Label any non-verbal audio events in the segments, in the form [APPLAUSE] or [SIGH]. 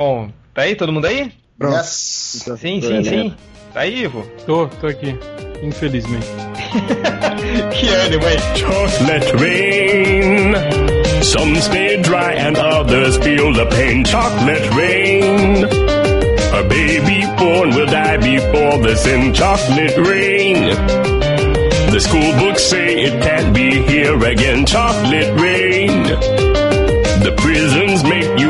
Bom, tá aí? Todo mundo aí? Pronto. Yes. Sim, sim, sim. Tá aí, Ivo? Tô, tô aqui. Infelizmente. [LAUGHS] que ânimo, hein? Chocolate rain. Some stay dry and others feel the pain. Chocolate rain. A baby born will die before the sin. Chocolate rain. The school books say it can't be here again. Chocolate rain. The prisons make you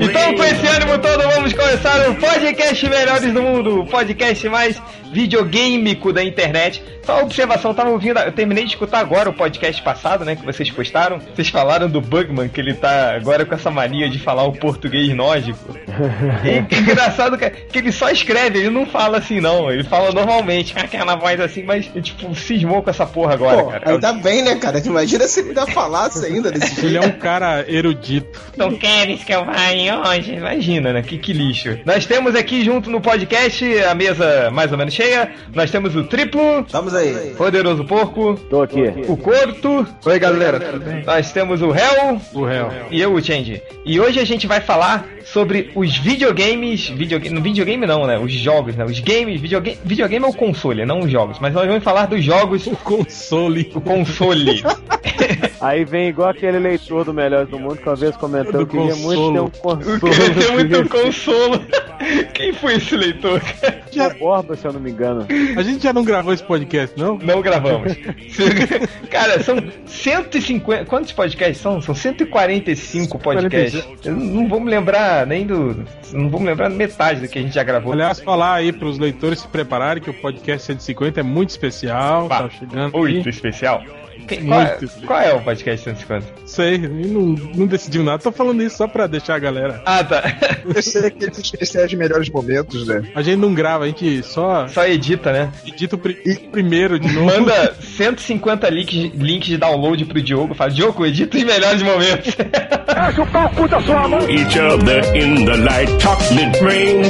Então, com esse ânimo todo, vamos começar o podcast Melhores do Mundo, o podcast mais videogameico da internet. Só uma observação, tava ouvindo, eu terminei de escutar agora o podcast passado, né, que vocês postaram. Vocês falaram do Bugman, que ele tá agora com essa mania de falar o português nórdico. [LAUGHS] E engraçado que, que ele só escreve, ele não fala assim não, ele fala normalmente, com aquela voz assim, mas tipo, cismou com essa porra agora, Pô, cara. ainda bem, né, cara? Imagina se ele ainda falasse ainda desse Ele jeito. é um cara erudito. Então queres que eu vá hoje? Imagina, né? Que, que lixo. Nós temos aqui junto no podcast a mesa mais ou menos cheia. Nós temos o triplo, Vamos aí. poderoso porco, Tô aqui. o corto, Oi, galera, tudo bem? nós temos o réu O réu. e eu, o Change. E hoje a gente vai falar sobre os videogames. Videogame, no videogame não, né? Os jogos, né? Os games. Videogame, videogame é o console, não os jogos. Mas nós vamos falar dos jogos. O console. O console. [LAUGHS] Aí vem igual aquele leitor do Melhores do Mundo que uma vez comentou Do que queria muito ter um consolo. Console. que tem muito [LAUGHS] consolo. Quem foi esse leitor? cara? O Borba, se eu não me engano. A gente já não gravou esse podcast, não? Não gravamos. [LAUGHS] Cara, são 150. Quantos podcasts são? São 145 podcasts. Eu não vou me lembrar nem do. Não vou me lembrar metade do que a gente já gravou. Aliás, falar aí pros leitores se prepararem que o podcast 150 é muito especial. Pá, Tá chegando. Muito aqui. especial. Quem- qual, é, qual é o podcast 150? Sei, não, não decidiu nada. Tô falando isso só pra deixar a galera. Ah, tá. Eu sei aqueles especiais de melhores momentos, né? A gente não grava, a gente só Só edita, né? edita o pri- primeiro de novo. Manda 150 links, links de download pro Diogo. Fala, Diogo, edita os melhores momentos. [LAUGHS] each other in the light chocolate rain.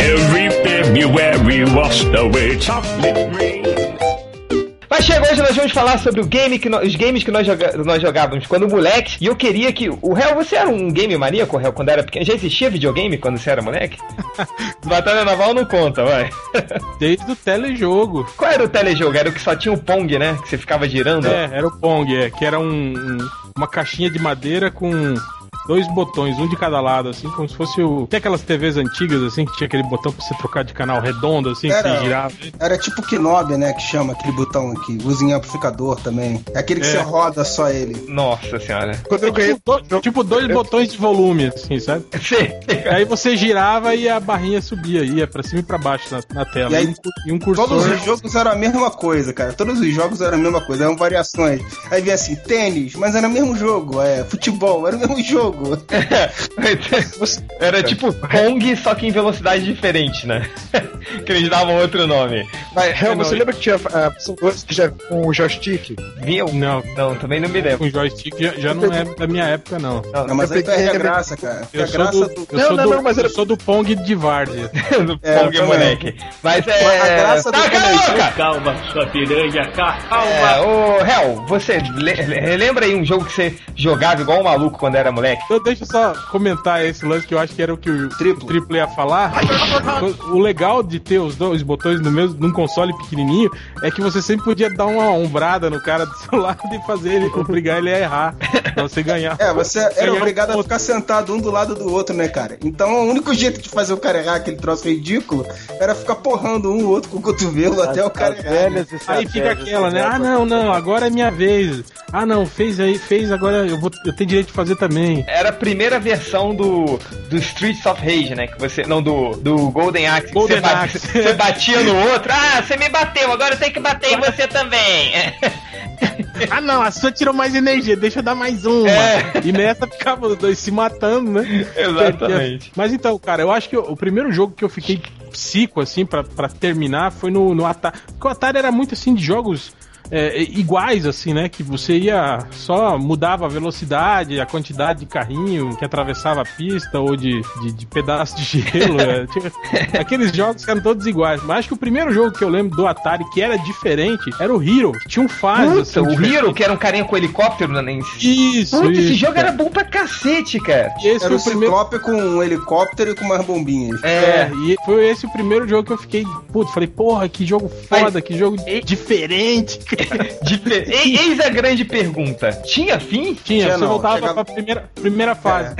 Every February washed away chocolate rain. Chegou hoje, nós vamos falar sobre o game que nó- os games que nós, joga- nós jogávamos quando moleque. E eu queria que. O Réu, você era um game maníaco, Réu, quando era pequeno? Já existia videogame quando você era moleque? [LAUGHS] Batalha Naval não conta, vai. [LAUGHS] Desde o telejogo. Qual era o telejogo? Era o que só tinha o Pong, né? Que você ficava girando? É, era o Pong, é, que era um, um- uma caixinha de madeira com dois botões, um de cada lado, assim, como se fosse o. Tem aquelas TVs antigas, assim, que tinha aquele botão pra você trocar de canal redondo, assim, que Era. você girava. Era tipo o Knob, né? Que chama aquele botão que usa em amplificador também. É aquele que É. você roda só ele. Nossa senhora. Quando eu ganhei. Tipo, do- tipo dois botões de volume, assim, sabe? Sim. Aí você girava e a barrinha subia, ia pra cima e pra baixo na, na tela. E aí, um, e um cursor. Todos os jogos eram a mesma coisa, cara. Todos os jogos eram a mesma coisa, eram variações. Aí vinha assim, tênis, mas era o mesmo jogo. É, futebol, era o mesmo jogo. [LAUGHS] Era tipo Pong, só que em velocidade diferente, né? [LAUGHS] que eles davam outro nome. Mas, Real, não, você lembra que tinha a opção 12 que já com o joystick? Viu? Não, Não, também não me lembro. com joystick já, já não é da minha época, não. Não, Não, mas aí perde a graça, cara. Eu sou graça do, do. eu Não, sou não, do, não, mas era- eu sou do Pong de Várzea. [LAUGHS] do É, Pong eu também. moleque. Mas é. A graça do tá, cala a Pong- boca! Calma, sua piranha, calma. É, ô, Hel, você le- le- lembra aí um jogo que você jogava igual um maluco quando era moleque? Então deixa eu só comentar esse lance que eu acho que era o que o Triplo. o triplo ia falar. O legal de ter os dois botões no mesmo num console pequenininho é que você sempre podia dar uma ombrada no cara do [LAUGHS] seu lado e fazer ele obrigar ele a errar pra você ganhar. É, você era obrigado a ficar sentado um do lado do outro, né, cara? Então o único jeito de fazer o cara errar aquele troço ridículo era ficar porrando um ou outro com o cotovelo até o cara As errar. né? velhas Aí fica aquela, né? Ah, não, não, agora é minha vez. Ah, não, fez aí, fez, agora eu, vou, eu tenho direito de fazer também. Era a primeira versão do, do Streets of Rage, né? Que você. Não, do, do Golden Axe. que Golden você, Axe. você batia no outro. Ah, você me bateu, agora eu tenho que bater em você também. Ah, não, a sua tirou mais energia, deixa eu dar mais uma. É. E nessa ficava os dois se matando, né? Exatamente. Mas então, cara, eu acho que o primeiro jogo que eu fiquei psico, assim, pra, pra terminar foi no, no Atari. Porque o Atari era muito assim de jogos é, iguais, assim, né? Que você ia só mudava a velocidade, a quantidade de carrinho que atravessava a pista ou de, de, de pedaço de gelo. é, [LAUGHS] tinha- aqueles jogos eram todos iguais. Mas acho que o primeiro jogo que eu lembro do Atari que era diferente era o Hero. que Tinha um fase. Puta, assim, o diferente. Hero, que era um carinha com helicóptero, né? Isso, Puta, esse isso, jogo cara. era bom pra cacete, cara. E esse Era foi o o primeiro. Ciclope com um helicóptero e com umas bombinhas. É, e foi esse o primeiro jogo que eu fiquei, putz, falei, porra, que jogo foda, que jogo e- diferente. [LAUGHS] Eis a grande pergunta: tinha fim? Tinha, Tinha você não, voltava chegava- pra primeira, primeira fase.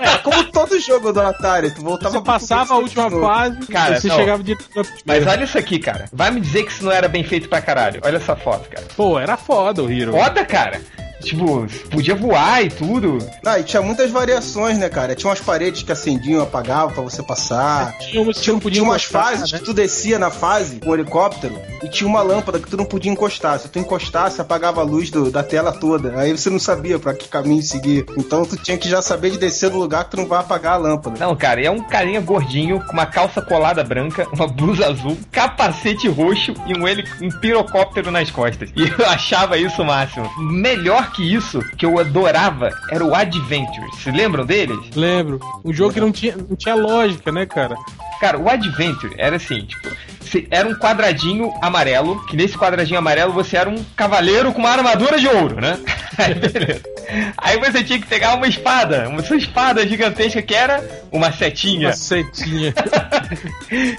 É como todo jogo do Atari, tu voltava Você passava a última de novo. fase, Cara, você não. chegava na Mas olha isso aqui, cara. Vai me dizer que isso não era bem feito pra caralho. Olha essa foto, cara. Pô, era foda o Hero. Foda, cara. Tipo, podia voar e tudo. Ah, e tinha muitas variações, né, cara? Tinha umas paredes que acendiam e apagavam pra você passar. Tinha, umas podia Tinha umas encostar, fases né? que tu descia na fase com o helicóptero e tinha uma lâmpada que tu não podia encostar. Se tu encostasse, apagava a luz do- da tela toda. Aí você não sabia pra que caminho seguir. Então tu tinha que já saber de descer no lugar que tu não vai apagar a lâmpada. Não, cara, é um carinha gordinho com uma calça colada branca, uma blusa azul, capacete roxo e um, heli um pirocóptero nas costas. E [LAUGHS] eu achava isso o máximo. Melhor que isso, que eu adorava, era o Adventure. Se lembram deles? Lembro. Um jogo que não tinha, não tinha lógica, né, cara? Cara, o Adventure era assim, tipo, era um quadradinho amarelo, que nesse quadradinho amarelo você era um cavaleiro com uma armadura de ouro, né? [LAUGHS] Aí, beleza. Aí você tinha que pegar uma espada, uma sua espada gigantesca que era uma setinha. Uma setinha. [LAUGHS]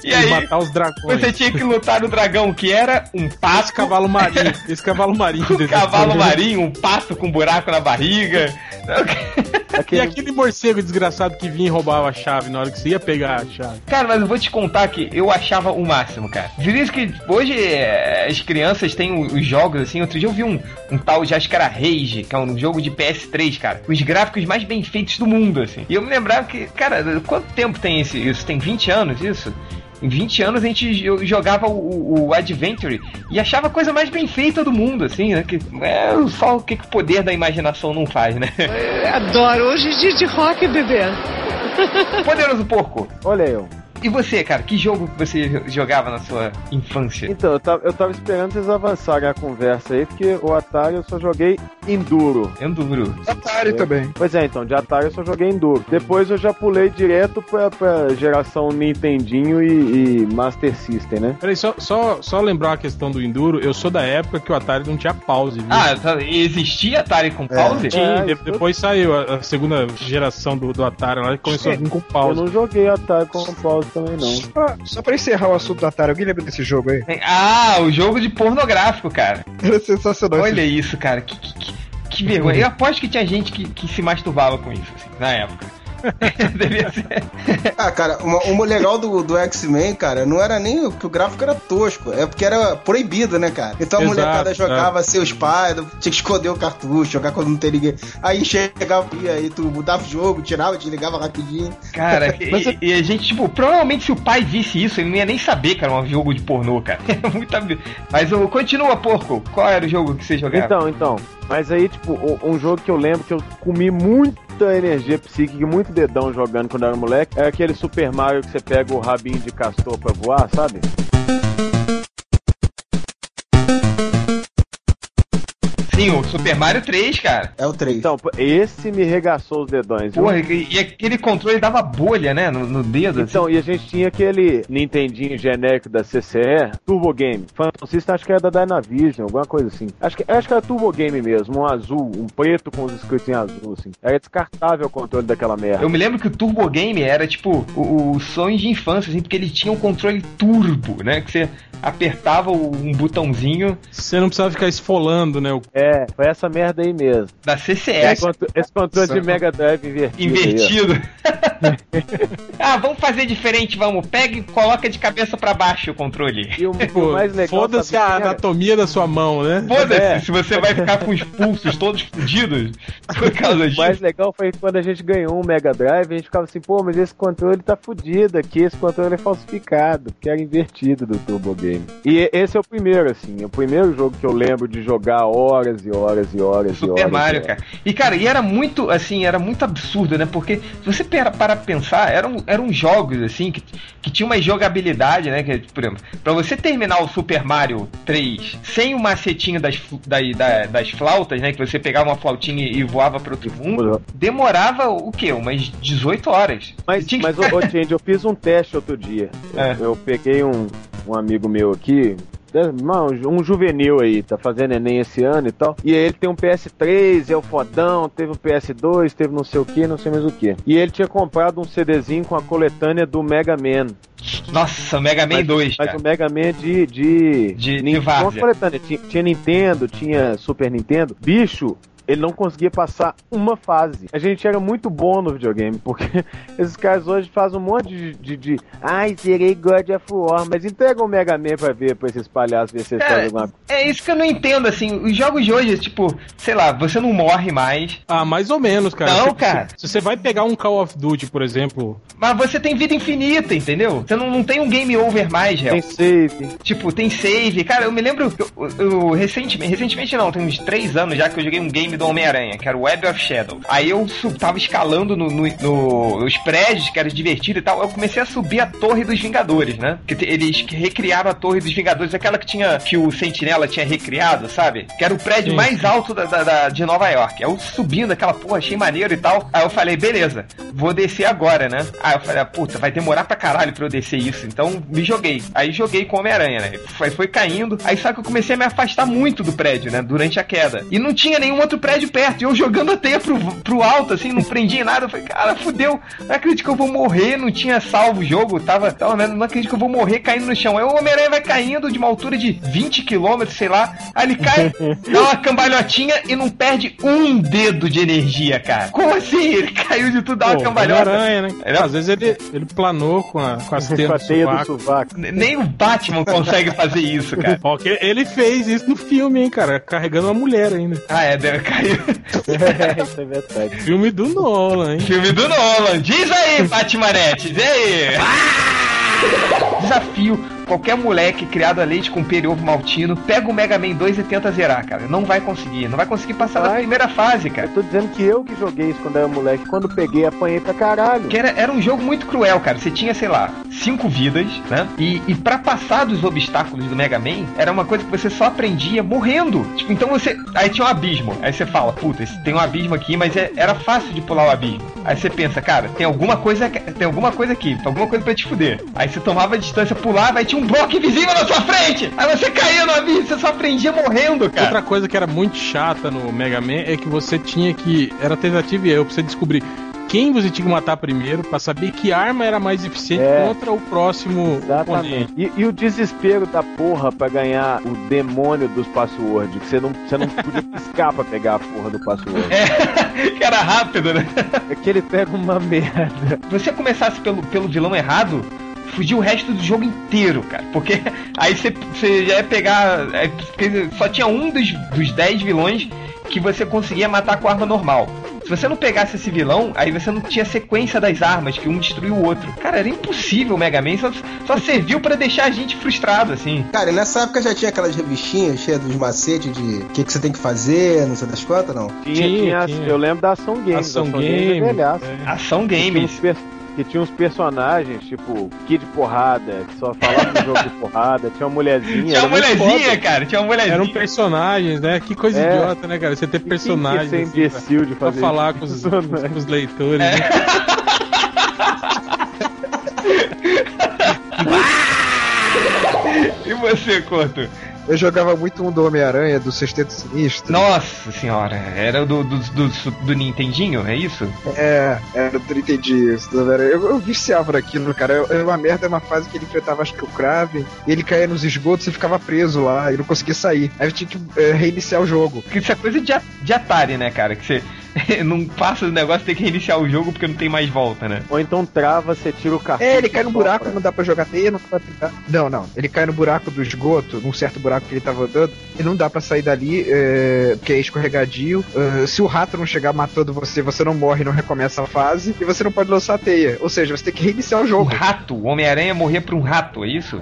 E aí matar os dragões. você tinha que lutar no dragão, que era um pato, Esse cavalo marinho. [LAUGHS] Esse cavalo marinho. um cavalo marinho, um pato com buraco na barriga. E Aquele, aquele morcego desgraçado que vinha e roubava a chave na hora que você ia pegar a chave. Cara, mas eu vou te contar que eu achava o máximo, cara. Por isso que hoje é, as crianças têm os jogos, assim. Outro dia eu vi um, um tal de, acho que era Rage, que é um jogo de PS3, cara. Os gráficos mais bem feitos do mundo, assim. E eu me lembrava que, cara, quanto tempo tem esse, isso? Tem 20 anos isso? Em 20 anos a gente jo- jogava o, o Adventure e achava a coisa mais bem feita do mundo, assim, né? Que é só o que que o poder da imaginação não faz, né? Adoro. Hoje é dia de rock, bebê. Poderoso Porco. olha eu. E você, cara, que jogo que você jogava na sua infância? Então, eu tava, eu tava esperando vocês avançarem a conversa aí, porque o Atari eu só joguei Enduro. Enduro. Atari também. Pois é, então, de Atari eu só joguei Enduro. Depois eu já pulei direto pra, pra geração Nintendinho e, e Master System, né? Peraí, só, só, só lembrar a questão do Enduro. Eu sou da época que o Atari não tinha pause, viu? Ah, tá, existia Atari com pause? Sim, É, de- isso- depois saiu a, a segunda geração do, do Atari lá e começou a vir com Eu pause. não joguei Atari com pause também, não. Ah, só pra encerrar o assunto do Atari, alguém lembra desse jogo aí? Ah, o jogo de pornográfico, cara. Era sensacional. Olha isso, cara. Que, que, que, que vergonha. Eu aposto que tinha gente que, que se masturbava com isso, assim, na época. [LAUGHS] Devia ser. Ah, cara, uma- o legal do, do X-Men, cara, não era nem que o gráfico era tosco, é porque era proibido, né, cara? Então a Exato, molecada é. jogava seus pais, tinha que esconder o cartucho, jogar quando não tem ninguém. Aí chegava e aí tu mudava o jogo, tirava, desligava rapidinho. Cara, [LAUGHS] Mas e, e a gente, tipo, provavelmente se o pai visse isso, ele não ia nem saber que era um jogo de pornô, cara. [LAUGHS] É muito ab- Mas o continua, porco. Qual era o jogo que você jogava? Então, então. Mas aí, tipo, um, jogo que eu lembro que eu comi muita energia psíquica e muito dedão jogando quando era moleque é aquele Super Mario que você pega o rabinho de castor pra voar, sabe? Sim, o Super Mario 3, cara. É o 3. Então, esse me regaçou os dedões. viu? Porra, e, e aquele controle dava bolha, né? No, no dedo. assim. Então, e a gente tinha aquele Nintendinho genérico da CCE, Turbo Game. Phantom System acho que era da Dynavision, alguma coisa assim. Acho que, acho que era Turbo Game mesmo, um azul, um preto com os escritos em azul, assim. Era descartável o controle daquela merda. Eu me lembro que o Turbo Game era tipo o, o sonho de infância, assim, porque ele tinha um controle turbo, né? Que você apertava o- um botãozinho Você não precisava ficar esfolando, né? o- É, foi essa merda aí mesmo. da CCS esse controle de Mega Drive invertido. invertido. [LAUGHS] ah, vamos fazer diferente, vamos. Pega e coloca de cabeça pra baixo o controle. E o, o mais legal. Foda-se a o que era? anatomia da sua mão, né? Foda-se É. se você vai ficar com os pulsos todos fodidos por causa O disso. mais legal foi quando a gente ganhou um Mega Drive, a gente ficava assim, pô, mas esse controle tá fudido aqui, esse controle é falsificado, porque era invertido do Turbo Game. E esse é o primeiro, assim, é o primeiro jogo que eu lembro de jogar horas horas e horas e horas e Super horas. Mario, e horas. cara. E, cara, e era muito, assim, era muito absurdo, né? Porque se você para para pensar, eram, eram jogos, assim, que, que tinham uma jogabilidade, né? Que, por exemplo, pra você terminar o Super Mario 3 sem o macetinho das, da- da- das flautas, né? Que você pegava uma flautinha e voava para outro mundo, demorava o quê? Umas 18 horas. Mas, tinha mas ô, ô, Change, eu fiz um teste outro dia. [LAUGHS] É. Eu peguei um, um amigo meu aqui, né, um juvenil aí, tá fazendo Enem esse ano e tal. E ele tem um PS3, é o fodão, teve um PS2, teve não sei o que, não sei mais o que. E ele tinha comprado um CDzinho com a coletânea do Mega Man. Nossa, Mega Man 2, Mas cara. o Mega Man de. De, De- de tinha, tinha Nintendo, tinha Super Nintendo. Bicho. Ele não conseguia passar uma fase. A gente era muito bom no videogame, porque [LAUGHS] esses caras hoje fazem um monte de. de, de Ai, zerei God of War, mas entrega o Mega Man pra ver, pra esses palhaços ver se eles fazem alguma coisa. É isso que eu não entendo, assim, os jogos de hoje, tipo, sei lá, você não morre mais, Ah, mais ou menos, cara. Não, Se- cara. Se, se você vai pegar um Call of Duty, por exemplo, mas você tem vida infinita, entendeu? Você não, não tem um game over mais, Tem real. save. Tipo, tem save. Cara, eu me lembro, eu, eu- recentemente, recentemente não, tem uns três anos já que eu joguei um game do Homem-Aranha, que era o Web of Shadows. Aí eu tava escalando no, no- no- nos prédios, que era divertido e tal. Eu comecei a subir a Torre dos Vingadores, né? Que eles recriaram a Torre dos Vingadores, aquela que tinha, que o Sentinela tinha recriado, sabe? Que era o prédio Sim. mais alto da, da- da- de Nova York. Eu subindo aquela porra, achei maneiro e tal. Aí eu falei, beleza, vou descer agora, né? Aí eu falei, ah, puta, vai demorar pra caralho pra eu descer isso. Então me joguei. Aí joguei com o Homem-Aranha, né? Foi, foi caindo. Aí só que eu comecei a me afastar muito do prédio, né? Durante a queda. E não tinha nenhum outro prédio perto. E eu jogando a teia pro, pro alto, assim, não prendia em nada. Eu falei, cara, fudeu. Não acredito que eu vou morrer. Não tinha salvo o jogo. Tava, tava vendo, não acredito que eu vou morrer caindo no chão. Aí o Homem-Aranha vai caindo de uma altura de 20 quilômetros, sei lá. Aí ele cai, [LAUGHS] dá uma cambalhotinha e não perde um dedo de energia, cara. Como assim? Ele caiu de tudo, dá uma pô, cambalhota. Homem-Aranha, né? Ele- Às vezes ele, ele planou com, a, com as Com a teias do teia do sovaco. Nem o Batman consegue fazer isso, cara. Ó, ele fez isso no filme, hein, cara? Carregando uma mulher ainda. Ah, é, deve caiu. [LAUGHS] é, isso é verdade. Filme do Nolan, hein? Filme do Nolan. Diz aí, Batmanete, diz aí. Desafio qualquer moleque criado a leite com ovo maltino, pega o Mega Man 2 e tenta zerar, cara. Não vai conseguir. Não vai conseguir passar da Vai. primeira fase, cara. Eu tô dizendo que eu que joguei isso quando era moleque. Quando peguei, apanhei pra caralho. Porque era, era um jogo muito cruel, cara. Você tinha, sei lá, cinco vidas, né? E, e para passar dos obstáculos do Mega Man, era uma coisa que você só aprendia morrendo. Tipo, então você. Aí tinha um abismo. Aí você fala, puta, tem um abismo aqui, mas é- era fácil de pular o abismo. Aí você pensa, cara, tem alguma coisa. Tem alguma coisa aqui, alguma coisa pra te fuder. Aí você tomava a distância, pulava, aí tinha um bloco invisível na sua frente! Aí você caía no abismo, você só aprendia morrendo, cara. Outra coisa que era muito chata no Mega Man é que você tinha que. Era tentativa e erro pra você descobrir quem você tinha que matar primeiro pra saber que arma era mais eficiente É. contra o próximo Exatamente. E, e o desespero da porra pra ganhar o demônio dos passwords. Que você não, você não podia [LAUGHS] piscar pra pegar a porra do password. É, [LAUGHS] que era rápido, né? É que ele pega uma merda. Se você começasse pelo, pelo vilão errado, fugia o resto do jogo inteiro, cara. Porque [LAUGHS] aí você, você já ia pegar. é, porque só tinha um dos, dos 10 vilões que você conseguia matar com arma normal. Se você não pegasse esse vilão, aí você não tinha sequência das armas, que um destruiu o outro. Cara, era impossível o Mega Man, só, só serviu pra deixar a gente frustrado, assim. Cara, e nessa época já tinha aquelas revistinhas cheias dos macetes de o que, que você tem que fazer, não sei das quantas, não. Tinha, Tinha, tinha, eu lembro da Ação Games. Ação Ação Game. é velhaça. é. Ação Games. Que tinha uns personagens, tipo Kid Porrada, que só falava do jogo de porrada, tinha uma mulherzinha. Tinha era uma mulherzinha, foda. cara, tinha uma mulherzinha. Eram personagens, né? Que coisa É. idiota, né, cara? Você ter que personagens. ser assim, pra- imbecil de pra fazer falar isso? com os, [LAUGHS] com os leitores. né? [LAUGHS] E você, Corto? Eu jogava muito um do Homem-Aranha, do Sexteto Sinistro. Nossa senhora, era do, do, do, do Nintendinho, é isso? É, era do Homem-Aranha. Eu, eu viciava naquilo, cara. Era uma merda, uma fase que ele enfrentava, acho que o Kraven, e ele caía nos esgotos e ficava preso lá, e não conseguia sair. Aí eu tinha que é, reiniciar o jogo. Porque isso é coisa de, de Atari, né, cara? Que você, [LAUGHS] não passa do negócio, tem que reiniciar o jogo porque não tem mais volta, né? Ou então trava, você tira o cartucho. É, ele cai no buraco, não dá pra jogar teia, não dá pra. Não, não. Ele cai no buraco do esgoto, num certo buraco que ele tava andando, e não dá pra sair dali, é, porque é escorregadio. É, se o rato não chegar matando você, você não morre, não recomeça a fase, e você não pode lançar a teia. Ou seja, você tem que reiniciar o O jogo. rato, o Homem-Aranha morrer pra um rato, é isso?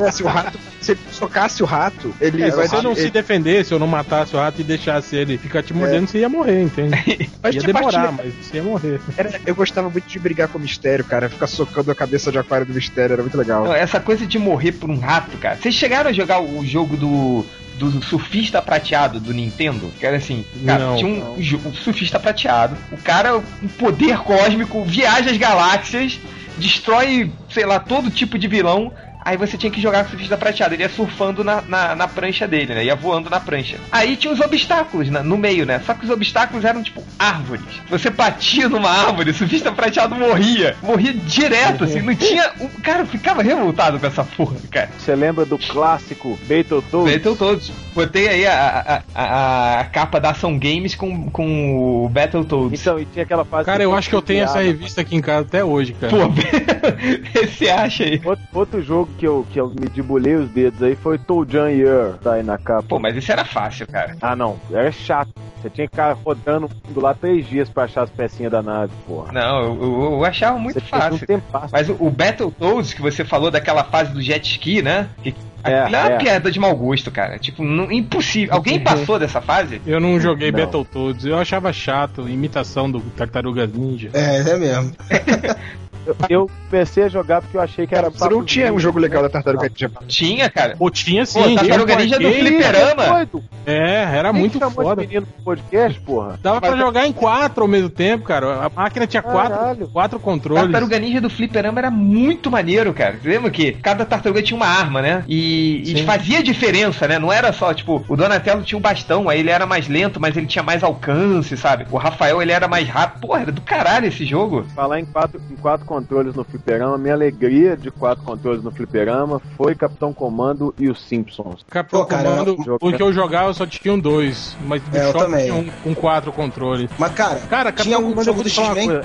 É, [LAUGHS] se o rato, se ele socasse o rato, ele É, vai se você não ele- se defendesse ou não matasse o rato e deixasse ele ficar te mordendo, você ia morrer, entende? Mas ia demorar, partida- mas você ia morrer. Era- eu gostava muito de brigar com o mistério, cara. Ficar socando a cabeça de aquário do mistério, era muito legal. Não, essa coisa de morrer por um rato, cara. Vocês chegaram a jogar o jogo do. Do surfista prateado do Nintendo, que era assim, cara, Não, tinha um, um surfista prateado. O cara, um poder cósmico, viaja as galáxias, destrói, sei lá, todo tipo de vilão. Aí você tinha que jogar com o surfista prateado. Ele ia surfando na, na, na prancha dele, né? Ia voando na prancha. Aí tinha os obstáculos né? no meio, né? Só que os obstáculos eram tipo árvores. Você batia numa árvore, o surfista prateado morria. Morria direto, assim. Não tinha. O cara ficava revoltado com essa porra, cara. Você lembra do clássico Battletoads? Todos. Botei aí a, a, a, a capa da Ação Games com, com o Battletoads. Então, e tinha aquela fase. Cara, eu acho que eu tenho essa piada. revista aqui em casa até hoje, cara. Pô, [LAUGHS] você acha aí? Outro, outro jogo que eu, que eu me debulei os dedos aí foi Toujan Year, tá aí na capa. Pô, mas isso era fácil, cara. Ah, não, era chato. Você tinha que ficar rodando o mundo lá três dias pra achar as pecinhas da nave, porra. Não, eu, eu- eu achava muito Você um fácil. tempo Mas o, o Battletoads que você falou daquela fase do jet ski, né? Que, É, aquilo é uma é. piada de mau gosto, cara. Tipo, não- impossível. Alguém passou dessa fase? Eu não joguei Não. Battletoads, eu achava chato, imitação do Tartarugas Ninja. É, é mesmo. [LAUGHS] Eu comecei a jogar porque eu achei que era. Cara, você não tinha um jogo legal da Tartaruga Ninja. Tinha, cara. Pô, tinha sim. Pô, Tartaruga Ninja do fliperama. É, era Quem muito foda. menino pro podcast, porra? Dava pra jogar em quatro ao mesmo tempo, cara. A máquina tinha quatro, Caralho. quatro controles. Tartaruga Ninja do Fliperama era muito maneiro, cara. Você lembra que cada tartaruga tinha uma arma, né? E, e fazia diferença, né? Não era só, tipo, o Donatello tinha um bastão, aí ele era mais lento, mas ele tinha mais alcance, sabe? O Rafael, ele era mais rápido. Porra, era do caralho esse jogo. Falar em quatro, em quatro controles no fliperama, minha alegria de quatro controles no fliperama foi Capitão Comando e os Simpsons. Capitão Pô, cara, Comando, eu- o que eu jogava só tinha um dois, mas do É, eu shopping também. tinha um com quatro controles. Mas, cara, Cara, tinha Capitão algum Comando, jogo do X-Men?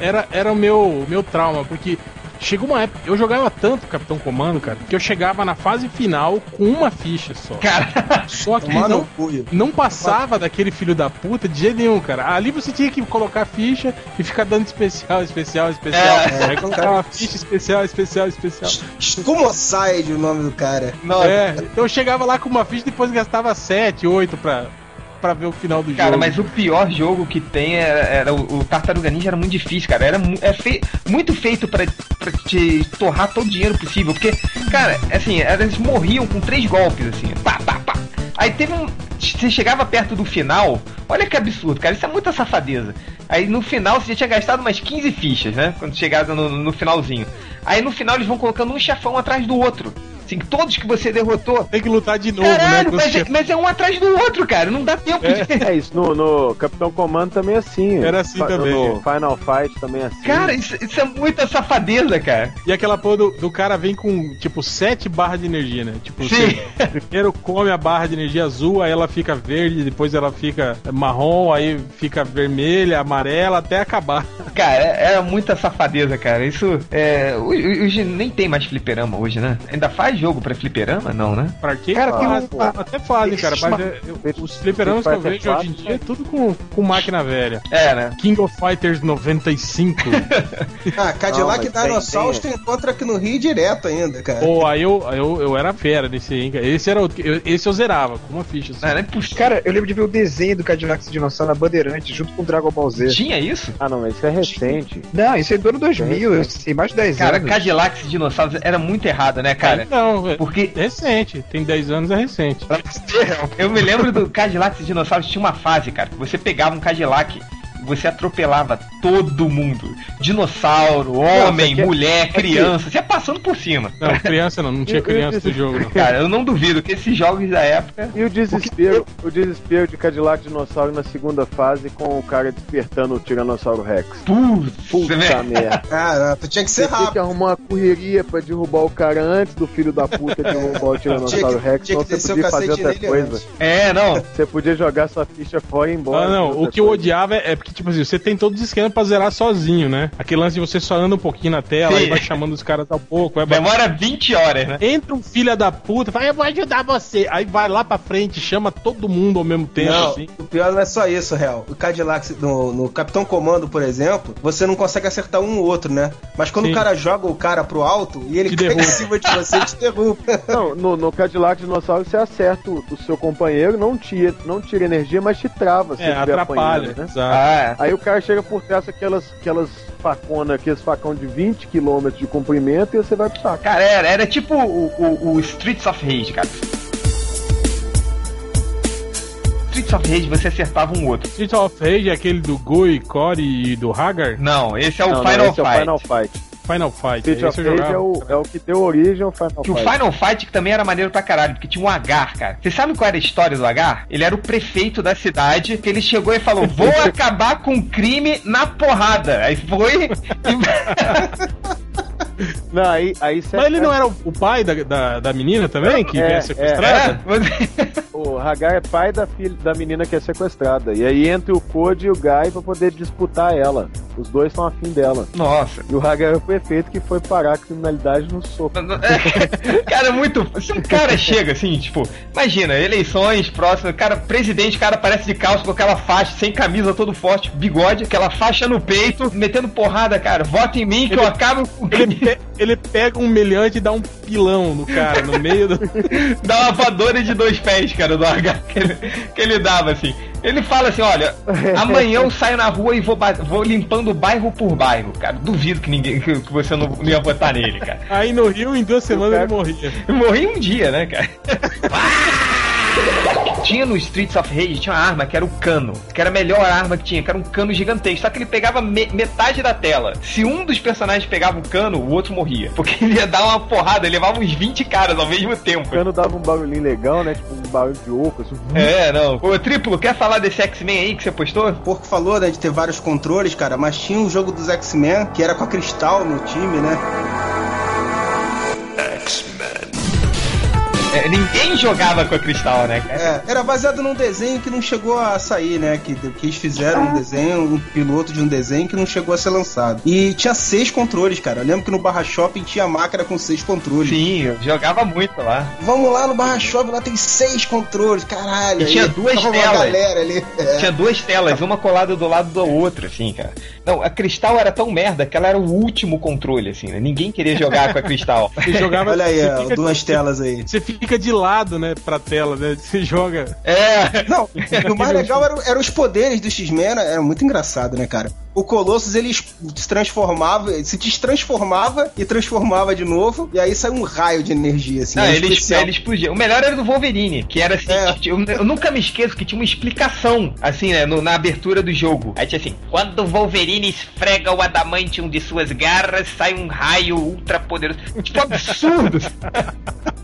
Era, era o meu, meu trauma, porque chegou uma época. Eu jogava tanto Capitão Comando, cara, que eu chegava na fase final com uma ficha só. Cara, Só que não, não passava daquele filho da puta de jeito nenhum, cara. Ali você tinha que colocar ficha e ficar dando especial, especial, especial. É. Aí colocava ficha especial, especial, especial. Skumoside o nome do cara. nossa. É, então eu chegava lá com uma ficha e depois gastava 7, 8 pra, pra ver o final do Cara, jogo. mas o pior jogo que tem era, era o, o Tartaruga Ninja era muito difícil, cara. Era é fei- muito feito pra, pra te torrar todo o dinheiro possível. Porque, cara, assim, elas morriam com três golpes, assim. Pá, pá, pá. Aí teve um. Você chegava perto do final. Olha que absurdo, cara. Isso é muita safadeza. Aí no final você já tinha gastado umas 15 fichas, né? Quando chegava no, no finalzinho. Aí no final eles vão colocando um chefão atrás do outro. Assim, todos que você derrotou. Tem que lutar de novo, Caralho, né? mas, é, mas é um atrás do outro, cara. Não dá tempo É. de. [LAUGHS] É isso, no, no Capitão Comando também é assim. Era assim Fa- também. No Final Fight também é assim. Cara, isso, isso é muita safadeza, cara. E aquela porra do, do cara vem com, tipo, 7 barras de energia, né? Tipo, Sim. você primeiro come a barra de energia azul, aí ela fica verde, depois ela fica marrom, aí fica vermelha, amarela, até acabar. Cara, é, é muita safadeza, cara. Isso é. Hoje, hoje nem tem mais fliperama hoje, né? Ainda faz jogo pra fliperama? Não, né? Pra quê? Cara, tem uma- Até fazem, cara, mas é- eu- os fliperamas que eu vejo hoje em dia é tudo com, com máquina velha. É, né? King of Fighters 95. [LAUGHS] Ah, Cadillac Não, Dinossauros tem- tu encontra aqui no Rio direto ainda, cara. Pô, aí eu, eu, eu era fera nesse aí, cara. Esse, era o, eu- esse eu zerava, com uma ficha. Não, não é possível. Cara, eu lembro de ver o desenho do Cadillac dinossauro na Bandeirante, junto com o Dragon Ball Z. Tinha isso? Ah, não, mas isso é recente. Não, isso é do ano 2000, eu sei, mais de 10 Cara, anos. Cadillacs e dinossauros era muito errado, né, cara? Não, Porque É recente, tem 10 anos, é recente. eu me lembro do Cadillacs e dinossauros tinha uma fase, cara, que você pegava um Cadillac você atropelava todo mundo. Dinossauro, homem, quer- mulher, criança, você ia passando por cima. Não, criança não, não tinha criança no jogo, não. Cara, eu não duvido que esses jogos da época. E o desespero, o desespero de Cadillac Dinossauro na segunda fase com o cara despertando o Tiranossauro Rex. Putz, Puta velho. merda. [LAUGHS] Não, tu tinha que ser Você tinha que rápido. arrumar uma correria pra derrubar o cara antes do filho da puta derrubar o Tiranossauro Tinha Rex, que, tinha que você o podia fazer outra coisa. antes. É, não. Você podia jogar sua ficha fora e ir embora. Ah, não, fazer o que eu odiava é, é porque, tipo assim, você tem todos os esquemas pra zerar sozinho, né? Aquele lance de você só anda um pouquinho na tela, Sim. aí vai chamando os caras ao pouco. Demora 20 horas, né? Entra um filho da puta, fala, eu vou ajudar você. Aí vai lá pra frente, chama todo mundo ao mesmo tempo, Não, assim. o pior não é só isso, real. O Cadillac, no, no Capitão Comando, por exemplo, você não consegue acertar um ou outro, né? Mas quando Sim. o cara joga o cara pro alto e ele Te cai em cima de você, te derruba. [LAUGHS] Não, no, no Cadillac Dinossauro você acerta o, o seu companheiro, não tira, não tira energia, mas te trava. se É, atrapalha. apanhando, né? Exato. Ah, Aí o cara chega por trás aquelas, aquelas faconas, aqueles facão de 20 km de comprimento e você vai pro saco. cara, era, era tipo o, o- o Streets of Rage, cara. Streets of Rage você acertava um outro. Street of Rage é aquele do Goi, Cory e do Hagar? Não, esse é o Não, não, Final esse é o Fight. Final Fight. Final Fight. Street esse of Rage é o, é o que deu origem ao Final Que o Fight. Final Fight que também era maneiro pra caralho, porque tinha um Agar, cara. Você sabe qual era a história do Agar? Ele era o prefeito da cidade, que ele chegou e falou: Vou [LAUGHS] acabar com o crime na porrada. Aí foi. e- [LAUGHS] Não, aí, aí Mas ele não era o pai da, da, da menina também, que É, é, é. sequestrada? [LAUGHS] O Hagar é pai da filha da menina que é sequestrada. E aí entra o Code e o Guy pra poder disputar ela. Os dois estão afim dela. Nossa. E o Hagar é o prefeito que foi parar a criminalidade no soco. [LAUGHS] cara, muito. Se um cara chega assim, tipo, imagina, eleições próximas, cara, presidente, cara aparece de calça com aquela faixa, sem camisa, todo forte, bigode, aquela faixa no peito, metendo porrada, cara. Vota em mim que eu acabo com o crime. Pe- ele pega um meliante e dá um pilão no cara, no meio do. [LAUGHS] Dá uma voadora de dois pés, cara, do H que ele, que ele dava, assim. Ele fala assim, olha, amanhã eu saio na rua e vou, vou limpando bairro por bairro, cara. Duvido que ninguém que, que você não, não ia votar nele, cara. Aí no Rio, em duas semanas, cara- ele morria. Eu morri um dia, né, cara? [LAUGHS] Tinha no Streets of Rage, tinha uma arma que era o cano, que era a melhor arma que tinha, que era um cano gigantesco, só que ele pegava me- metade da tela. Se um dos personagens pegava o cano, o outro morria. [LAUGHS] Porque ele ia dar uma porrada, ele levava uns 20 caras ao mesmo tempo. O cano dava um barulhinho legal, né? Tipo um barulho de oco. Assim. É, não. Ô, Triplo, quer falar desse X-Men aí que você postou? O Porco falou, né, de ter vários controles, cara, mas tinha um jogo dos X-Men que era com a Cristal no time, né? É, ninguém jogava com a Cristal, né, cara? É, era baseado num desenho que não chegou a sair, né? Que, que eles fizeram um desenho, um piloto de um desenho que não chegou a ser lançado. E tinha seis controles, cara. Eu lembro que no Barra Shopping tinha máquina com seis controles. Sim, eu jogava muito lá. Vamos lá no Barra Shopping, lá tem seis controles, caralho. E tinha Aí duas telas. Uma galera ali. É. Tinha duas telas, uma colada do lado da outra, assim, cara. Não, a Cristal era tão merda que ela era o último controle, assim, né? Ninguém queria jogar com a Cristal. Você jogava. Olha aí, ó, duas telas aí. Você fica de lado, né, pra tela, né? [LAUGHS] Você joga. É, não, [LAUGHS] o mais legal eram, eram os poderes do X-Men, era, era muito engraçado, né, cara? O Colossus, ele se transformava, se destransformava e transformava de novo, e aí saiu um raio de energia, assim. Não, ele, especial. ele explodia. O melhor era do Wolverine, que era assim, É. eu, eu nunca me esqueço que tinha uma explicação, assim, né, no- na abertura do jogo. Aí tinha assim, quando o Wolverine esfrega o adamantium de suas garras, sai um raio ultra poderoso. Tipo, absurdo. [LAUGHS]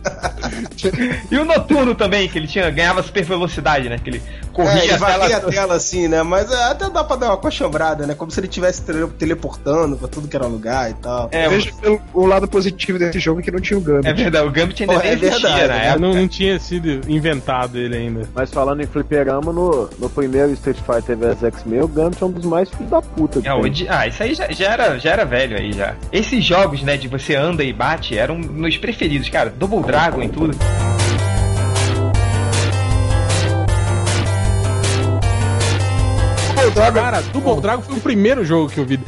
e o Noturno também, que ele tinha, ganhava super velocidade, né, que ele corria É, ele a tela a assim, né? Mas é, até dá pra dar uma coxambrada, né? Como se ele estivesse tele- teleportando pra tudo que era lugar e tal. É, Veja pelo, o lado positivo desse jogo que não tinha o Gambit. é verdade, o Gambit ainda Pô, nem é existia verdade, na né? época. Não, não tinha sido inventado ele ainda. Mas falando em fliperama, no, no primeiro Street Fighter vs X-Men, o Gambit é um dos mais filhos da puta. É, o de- Ah, isso aí já, já era, já era velho aí já. Esses jogos, né, de você anda e bate, eram meus preferidos, cara. Double Dragon e tudo. Cara, Double Dragon foi o primeiro jogo que eu vi.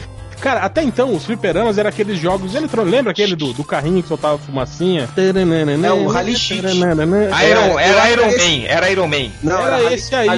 Cara, até então, os fliperamas eram aqueles jogos eletrônicos. Lembra aquele do, do carrinho que soltava fumacinha? É, o Rally X. Iron, era Iron Man, era Iron Man. Não, era Rally- esse aí,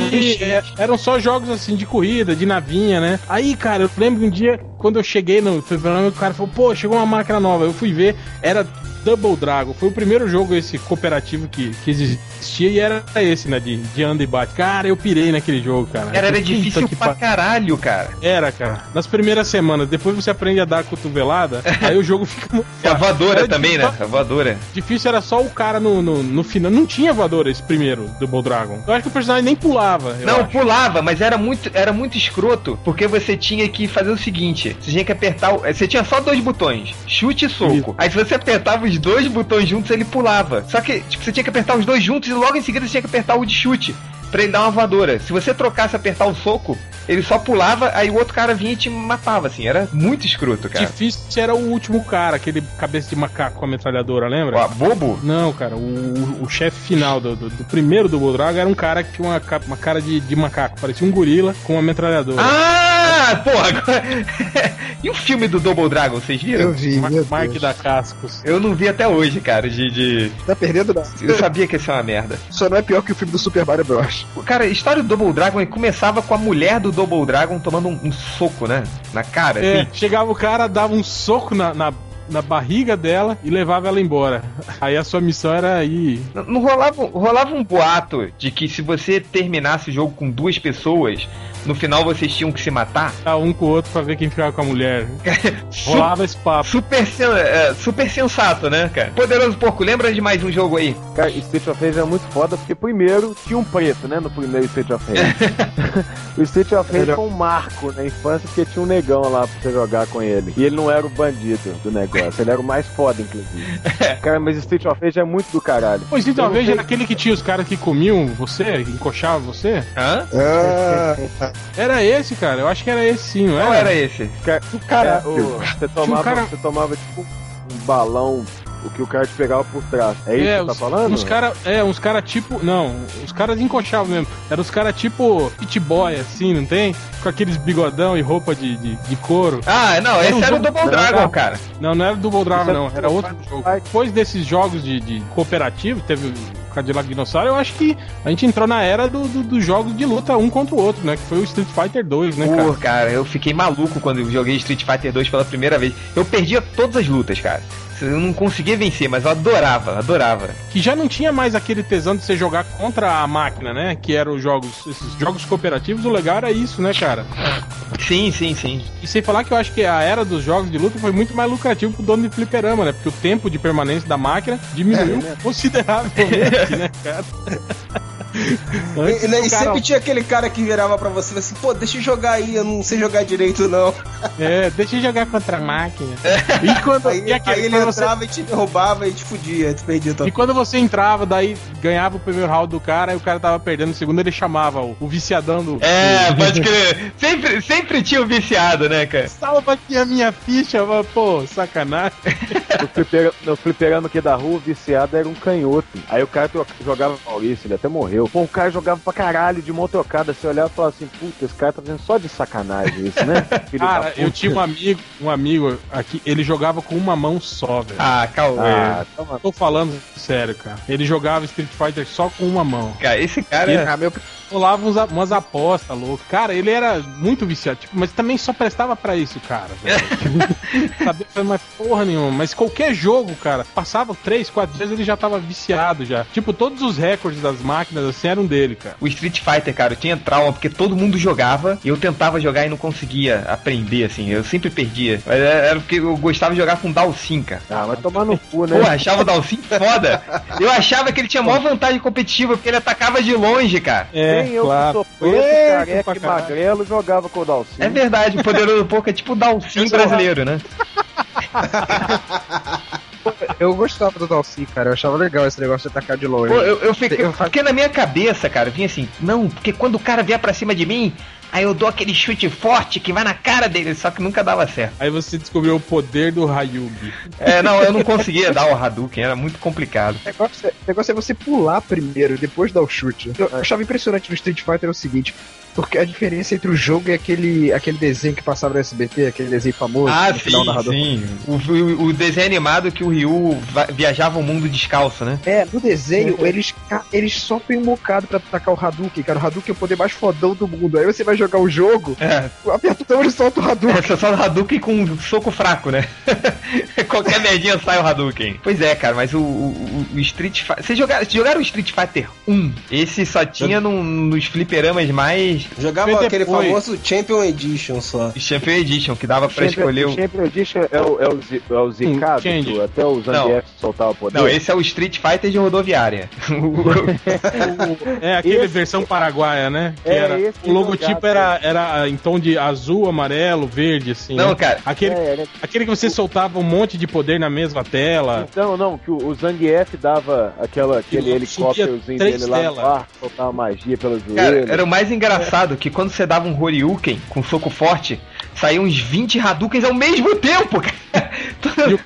é, eram só jogos assim de corrida, de navinha, né? Aí, cara, eu lembro um dia quando eu cheguei no fliperama, o cara falou, pô, chegou uma máquina nova. Eu fui ver, era Double Dragon. Foi o primeiro jogo esse cooperativo que, que existia e era esse, né? De, de anda e bate. Cara, eu pirei naquele jogo, cara. Era Puta difícil que pra caralho, cara. Era, cara. Nas primeiras semanas, depois você aprende a dar cotovelada, [LAUGHS] aí o jogo fica muito E a voadora Era também, né? difícil- A voadora. Difícil era só o cara no, no, no final. Não tinha voadora esse primeiro Double Dragon. Eu acho que o personagem nem pulava. Não, acho. pulava, mas era muito, era muito escroto, porque você tinha que fazer o seguinte: você tinha que apertar. o- Você tinha só dois botões, chute e soco. Isso. Aí se você apertava os dois botões juntos, ele pulava. Só que tipo, você tinha que apertar os dois juntos e logo em seguida você tinha que apertar o de chute. Pra ele dar uma voadora. Se você trocasse apertar o soco, ele só pulava, aí o outro cara vinha e te matava, assim. Era muito escroto, cara. Difícil era o último cara, aquele cabeça de macaco com a metralhadora, lembra? Ó, bobo? Não, cara, o, o chefe final do, do, do primeiro Double Dragon era um cara que tinha uma, uma cara de, de macaco, parecia um gorila com uma metralhadora. Ah, porra! agora- [LAUGHS] e o filme do Double Dragon, vocês viram? Eu vi, Ma- meu Mark Deus. da Cascos. Eu não vi até hoje, cara, de. de... Tá perdendo nada. Eu sabia que ia ser uma merda. Só não é pior que o filme do Super Mario Bros. Cara, a história do Double Dragon começava com a mulher do Double Dragon tomando um, um soco, né? Na cara, É, assim. chegava o cara, dava um soco na, na, na barriga dela e levava ela embora. Aí a sua missão era ir. Não, não rolava, rolava um boato de que se você terminasse o jogo com duas pessoas, no final vocês tinham que se matar? dar um com o outro pra ver quem ficava com a mulher. [LAUGHS] Rolava esse papo. Super, sen- é, super sensato, né, cara? Poderoso Porco, lembra de mais um jogo aí? Cara, Street of Rage é muito foda, porque primeiro tinha um preto, né, no primeiro Street of Rage. [LAUGHS] o Street of Rage foi um marco na infância, porque tinha um negão lá pra você jogar com ele. E ele não era o bandido do negócio, ele era o mais foda, inclusive. [LAUGHS] Cara, mas Street of Rage é muito do caralho. Eu não veja, sei- era aquele que tinha os caras que comiam você, que encoxavam você? Hã? Ah, Era esse, cara. Eu acho que era esse sim, não era? era esse? Cara, é, o- você, tomava, cara- você tomava tipo um balão, o que o cara te pegava por trás. É isso É, que você tá falando? Uns cara, é, uns cara tipo. Não, os caras encoxavam mesmo. Eram os caras tipo pit boy, assim, não tem? Com aqueles bigodão e roupa de, de, de couro. Ah, não, esse um era o Double Não, Dragon, não. cara. Não, não era Double Dragon, é não. Era outro jogo. Depois desses jogos de, de cooperativo, teve o Cadillac Dinossauro, eu acho que a gente entrou na era do- do- dos jogos de luta um contra o outro, né? Que foi o Street Fighter 2, né, cara? Pô, cara, eu fiquei maluco quando eu joguei Street Fighter 2 pela primeira vez. Eu perdia todas as lutas, cara. Eu não conseguia vencer, mas eu adorava, adorava. Que já não tinha mais aquele tesão de você jogar contra a máquina, né? Que eram os jogos, esses jogos cooperativos, o legal era isso, né, cara? Sim, sim, sim. E sem falar que eu acho que a era dos jogos de luta foi muito mais lucrativo pro dono de fliperama, né? Porque o tempo de permanência da máquina diminuiu consideravelmente, né, cara? [LAUGHS] Antes, E, e cara- sempre tinha aquele cara que virava pra você e assim, pô, deixa eu jogar aí, eu não sei jogar direito não. [LAUGHS] É, deixa eu jogar contra a máquina. E quando, Aí, e aquele, aí ele quando você, entrava e te derrubava e te fudia, tu perdia tua e quando você entrava, daí ganhava o primeiro round do cara, e o cara tava perdendo o segundo, ele chamava o, o viciadão do. É, pode crer. Sempre, sempre tinha o viciado, né, cara? Salva aqui a minha ficha, mas, pô, sacanagem. No fliperama, no fliperama aqui da rua, o viciado era um canhoto. Aí o cara jogava Maurício, ele até morreu. Pô, o cara jogava pra caralho de mão trocada. Você olhava e falava assim, puta, esse cara tá fazendo só de sacanagem isso, né? [LAUGHS] Filho da Cara, puta. eu tinha um amigo, um amigo aqui, ele jogava com uma mão só, velho. Ah, Cauê. Ah, toma. Tô falando sério, cara. Ele jogava Street Fighter só com uma mão. Cara, esse cara. ah, meu, Rolava uns, umas apostas loucas. Cara, ele era muito viciado, tipo, mas também só prestava pra isso, cara. [LAUGHS] Sabia fazer mais porra nenhuma. Mas qualquer jogo, cara, passava três, quatro dias ele já tava viciado já. Tipo, todos os recordes das máquinas assim eram dele, cara. O Street Fighter, cara, eu tinha trauma porque todo mundo jogava e eu tentava jogar e não conseguia aprender, assim. Eu sempre perdia. Mas era era porque eu gostava de jogar com Dalsin, cara. Ah, vai tomar no cu, né? Pô, achava o Dalsin foda. Eu achava que ele tinha maior vantagem competitiva porque ele atacava de longe, cara. É, Nem eu que claro. sou preto, Eita, careca e caralho. magrelo jogava com o Dalsin. É verdade, o poderoso pouco é tipo o Dalsin [LAUGHS] Eu sou brasileiro, né? [LAUGHS] eu gostava do Dalcy, cara. Eu achava legal esse negócio de atacar de longe. Pô, eu, eu fiquei. Eu Porque na minha cabeça, cara, vinha assim, não, porque quando o cara vier pra cima de mim, aí eu dou aquele chute forte que vai na cara dele, só que nunca dava certo. Aí você descobriu o poder do Hayugi. É, não, eu não [LAUGHS] conseguia dar o Hadouken, era muito complicado. O negócio, é, o negócio é você pular primeiro, depois dar o chute. Eu achava impressionante no Street Fighter é o seguinte: Porque a diferença entre o jogo e aquele, aquele desenho que passava no SBT, aquele desenho famoso. Ah, no final, o sim, narrador- sim. O, o- o desenho animado que o Ryu va- viajava o mundo descalço, né? É, no desenho, eles, ca- eles sofrem um bocado pra atacar o Hadouken, cara. O Hadouken é o poder mais fodão do mundo. Aí você vai jogar o jogo, É. aperta o botão e solta o Hadouken. Essa só o Hadouken com um soco fraco, né? [LAUGHS] Qualquer merdinha sai o Hadouken. Pois é, cara, mas o, o- o Street Fighter. Vocês jogaram, jogaram o Street Fighter 1? Esse só tinha num- nos fliperamas mais Jogava Foi aquele depois. famoso Champion Edition só. Champion Edition, que dava pra escolher o. Champion Edition é o, é o, zi- é o zicado, que até o Zangief soltava o poder. Não, esse é o Street Fighter de rodoviária. [LAUGHS] É, aquele Esse- versão paraguaia, né? Que É, era, esse o logotipo era, era em tom de azul, amarelo, verde, assim. Não, né? cara. Aquele, É, ele- aquele que você soltava um monte de poder na mesma tela. Então, não, que o, o Zangief dava aquela, aquele Ele helicópterozinho dele lá no ar, soltava magia pelo Cara, joelho. era o mais engraçado que quando você dava um Horyuken com soco forte, saíam uns 20 Hadoukens ao mesmo tempo, cara.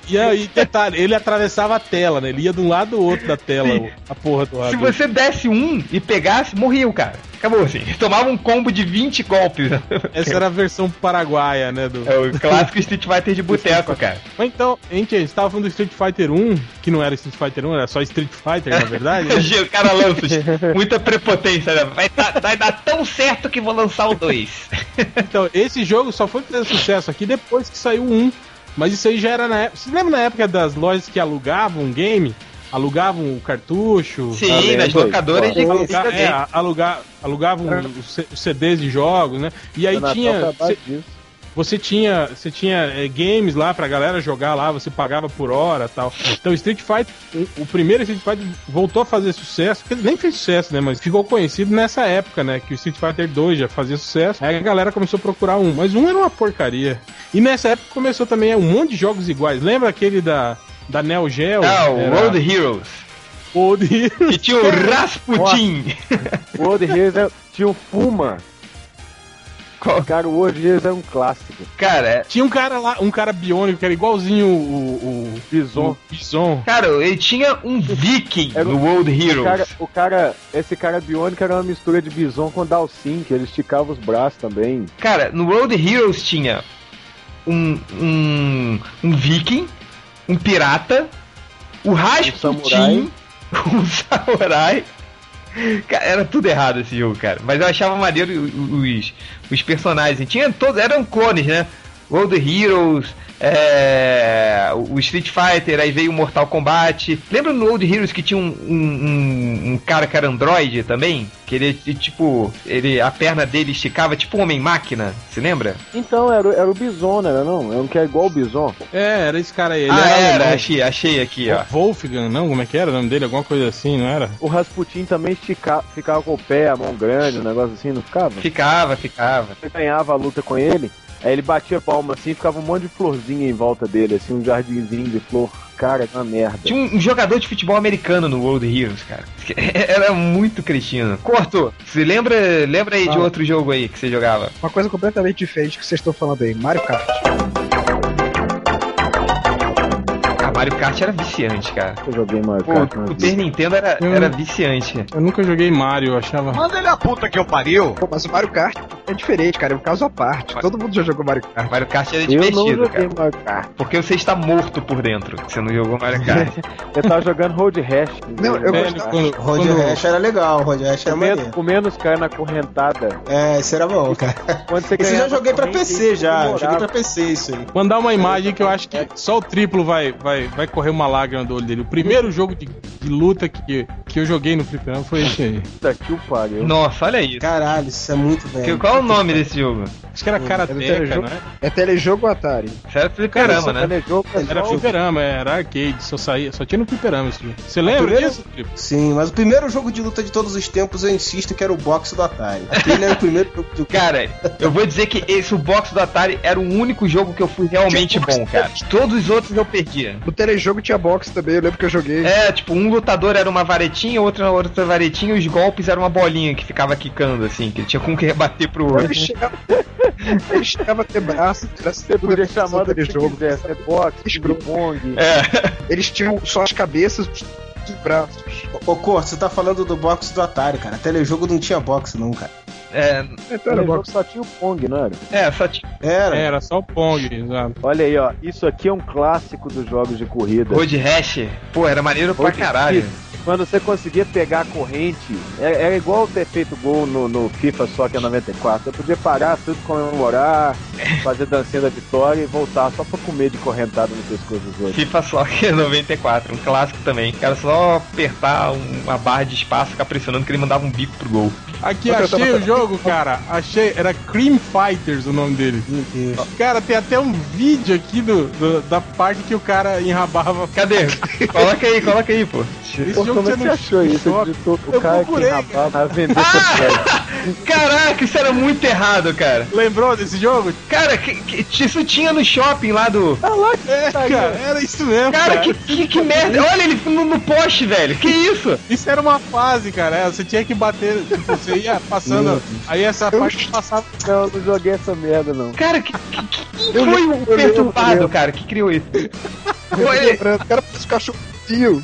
E, aí, detalhe, ele atravessava a tela, né? Ele ia de um lado ou outro da tela, Sim. a porra do Se lado. você desse um e pegasse, morria o cara. Acabou assim. Tomava um combo de 20 golpes. Essa era a versão paraguaia, né? Do... É o clássico Street Fighter de boteco, cara. Mas então, gente, a gente tava falando do Street Fighter 1, que não era Street Fighter 1, era só Street Fighter, na verdade. né? [LAUGHS] o cara lança muita prepotência, né? Vai, dar- vai dar tão certo que vou lançar o 2. Então, esse jogo só foi fazer sucesso aqui depois que saiu 1. Mas isso aí já era na época. Vocês lembram na época das lojas que alugavam um game? Alugavam o cartucho? Sim, nas locadoras de Aluga- é, alugar, alugavam os C- os CDs de jogos, né? E aí tinha. disso. Você tinha, você tinha é, games lá pra galera jogar lá, você pagava por hora tal. Então Street Fighter, o, o primeiro Street Fighter voltou a fazer sucesso, porque ele nem fez sucesso, né? Mas ficou conhecido nessa época, né? Que o Street Fighter 2 já fazia sucesso. Aí a galera começou a procurar um, mas um era uma porcaria. E nessa época começou também um monte de jogos iguais. Lembra aquele da, da Neo Geo? Ah, o Era- World Heroes. World Que tinha o [LAUGHS] Rasputin. World Heroes é- tinha o Fuma. Qual- Cara, o World Heroes é um clássico. Cara, é- Tinha um cara lá, um cara biônico, que era igualzinho o, o, Bison. o Bison. cara, ele tinha um viking Era no World O Heroes. cara, o cara, esse cara biônico era uma mistura de Bison com Dalsin, que ele esticava os braços também. Cara, no World Heroes tinha um, um, um viking, um pirata, o Rasputin, [LAUGHS] um samurai. Cara, era tudo errado esse jogo, cara. Mas eu achava maneiro os, os personagens. Tinha todos, eram clones, né? World Heroes, é, o Street Fighter, aí veio o Mortal Kombat. Lembra no World Heroes que tinha um, um, um- um cara que era androide também? Que ele, tipo, ele, a perna dele esticava tipo um homem-máquina, se lembra? Então, era, o- era o Bison, não era não? Era um que é igual o Bison. É, era esse cara aí. Ele ah, era, era, achei, achei aqui, ó. Wolfgang, não? Como é que era o nome dele? Alguma coisa assim, não era? O Rasputin também estica, ficava com o pé, a mão grande, um negócio assim, não ficava? Ficava, ficava. Você ganhava a luta com ele, aí ele batia palma assim, ficava um monte de florzinha em volta dele, assim, um jardinzinho de flor. Cara, que uma merda. Tinha um, jogador de futebol americano no World Heroes, cara. [LAUGHS] Era muito cretino. Corto, você lembra, lembra aí de Ah. outro jogo aí que você jogava? Uma coisa completamente diferente que vocês estão falando aí, Mario Kart. Mario Kart era viciante, cara. Eu joguei Mario Pô, Kart. o. Super Nintendo era, Eu- era viciante. Eu nunca joguei Mario, eu achava. Manda ele a puta que eu pariu. Pô, mas o Mario Kart é diferente, cara. É um caso à parte. Todo mundo já jogou Mario Kart. Mario Kart era Eu não divertido, joguei cara. Mario Kart. Porque você está morto por dentro. Você não jogou Mario Kart. [LAUGHS] Eu tava jogando Road Rash. Não, eu Velho, gostava. quando, Road quando- Rash era legal, Road Rash era maneiro. comendo os caras na correntada. É, isso era bom, cara. Quando você Esse eu já joguei pra PC já. Joguei pra PC isso aí. Mandar uma imagem que eu acho que só o triplo vai, vai, vai correr uma lágrima do olho dele. O primeiro jogo de, de luta que, que eu joguei no Fliperama foi esse aí. Puta que o pariu. Nossa, olha isso. Caralho, isso é muito Que- velho. Qual é o nome desse jogo? Acho que era É do Karateka, telejogo. não é? É telejogo ou Atari? Isso era fliperama, né? Telejogo, Era só- Fliperama, era arcade, só, saía, só tinha no Fliperama esse jogo. Você lembra primeiro- disso, Triplo? Sim, mas o primeiro jogo de luta de todos os tempos eu insisto que era o boxe do Atari. Aquele era o primeiro jogo de Cara, eu vou dizer que esse, o box do Atari, era o único jogo que eu fui realmente bom, cara. Todos os outros eu perdia. No telejogo tinha boxe também, eu lembro que eu joguei. É, tipo, um lutador era uma varetinha, outro outra varetinha, e os golpes eram uma bolinha que ficava quicando, assim, que tinha com que rebater pro outro. Ele chegava, ele chegava a ter braço, Você podia chamar do que você jogo. quisesse. É boxe, ping-pong. É, Eles tinham só as cabeças dos braços. Ô, Corto, você tá falando do boxe do Atari, cara. Telejogo não tinha boxe, não, cara. É, Então O era jogo só tinha o Pong, não era? é só tinha Era. Era só o Pong, exato. Olha aí, ó. Isso aqui é um clássico dos jogos de corrida. Road Rash. Pô, era maneiro pra Road caralho. Rash. Quando você conseguia pegar a corrente, era, era igual ter feito gol no, no FIFA só que é 94. Você podia parar tudo, comemorar, [LAUGHS] fazer dancinha da vitória e voltar só pra comer de correntada no pescoço dos outros. FIFA Soccer 94, um clássico também. Cara, só apertar um- uma barra de espaço, ficar pressionando que ele mandava um bico pro gol. Aqui, achei o jogo, cara. Achei. Era Cream Fighters o nome dele. Meu Deus. Cara, tem até um vídeo aqui do, do- da parte que o cara enrabava. Cadê? coloca aí, coloca aí, pô. Esse Pô, jogo como é você que não você achou isso? shopping. O cara que procurei. rapava a vender ah! [LAUGHS] Caraca, isso era muito errado, cara. Lembrou desse jogo? Cara, que- que- isso tinha no shopping lá do. É, cara, era isso mesmo. Cara, Cara, que, que, que merda. Olha ele no, no poste, velho. Que isso? Isso era uma fase, cara. é, Você tinha que bater, tipo, você ia passando. Aí essa parte passava. Não, não joguei essa merda, não. Cara, que, que, que- quem foi o perturbado, cara, que criou isso? Foi, Lembrando, o cara um cachorrinho.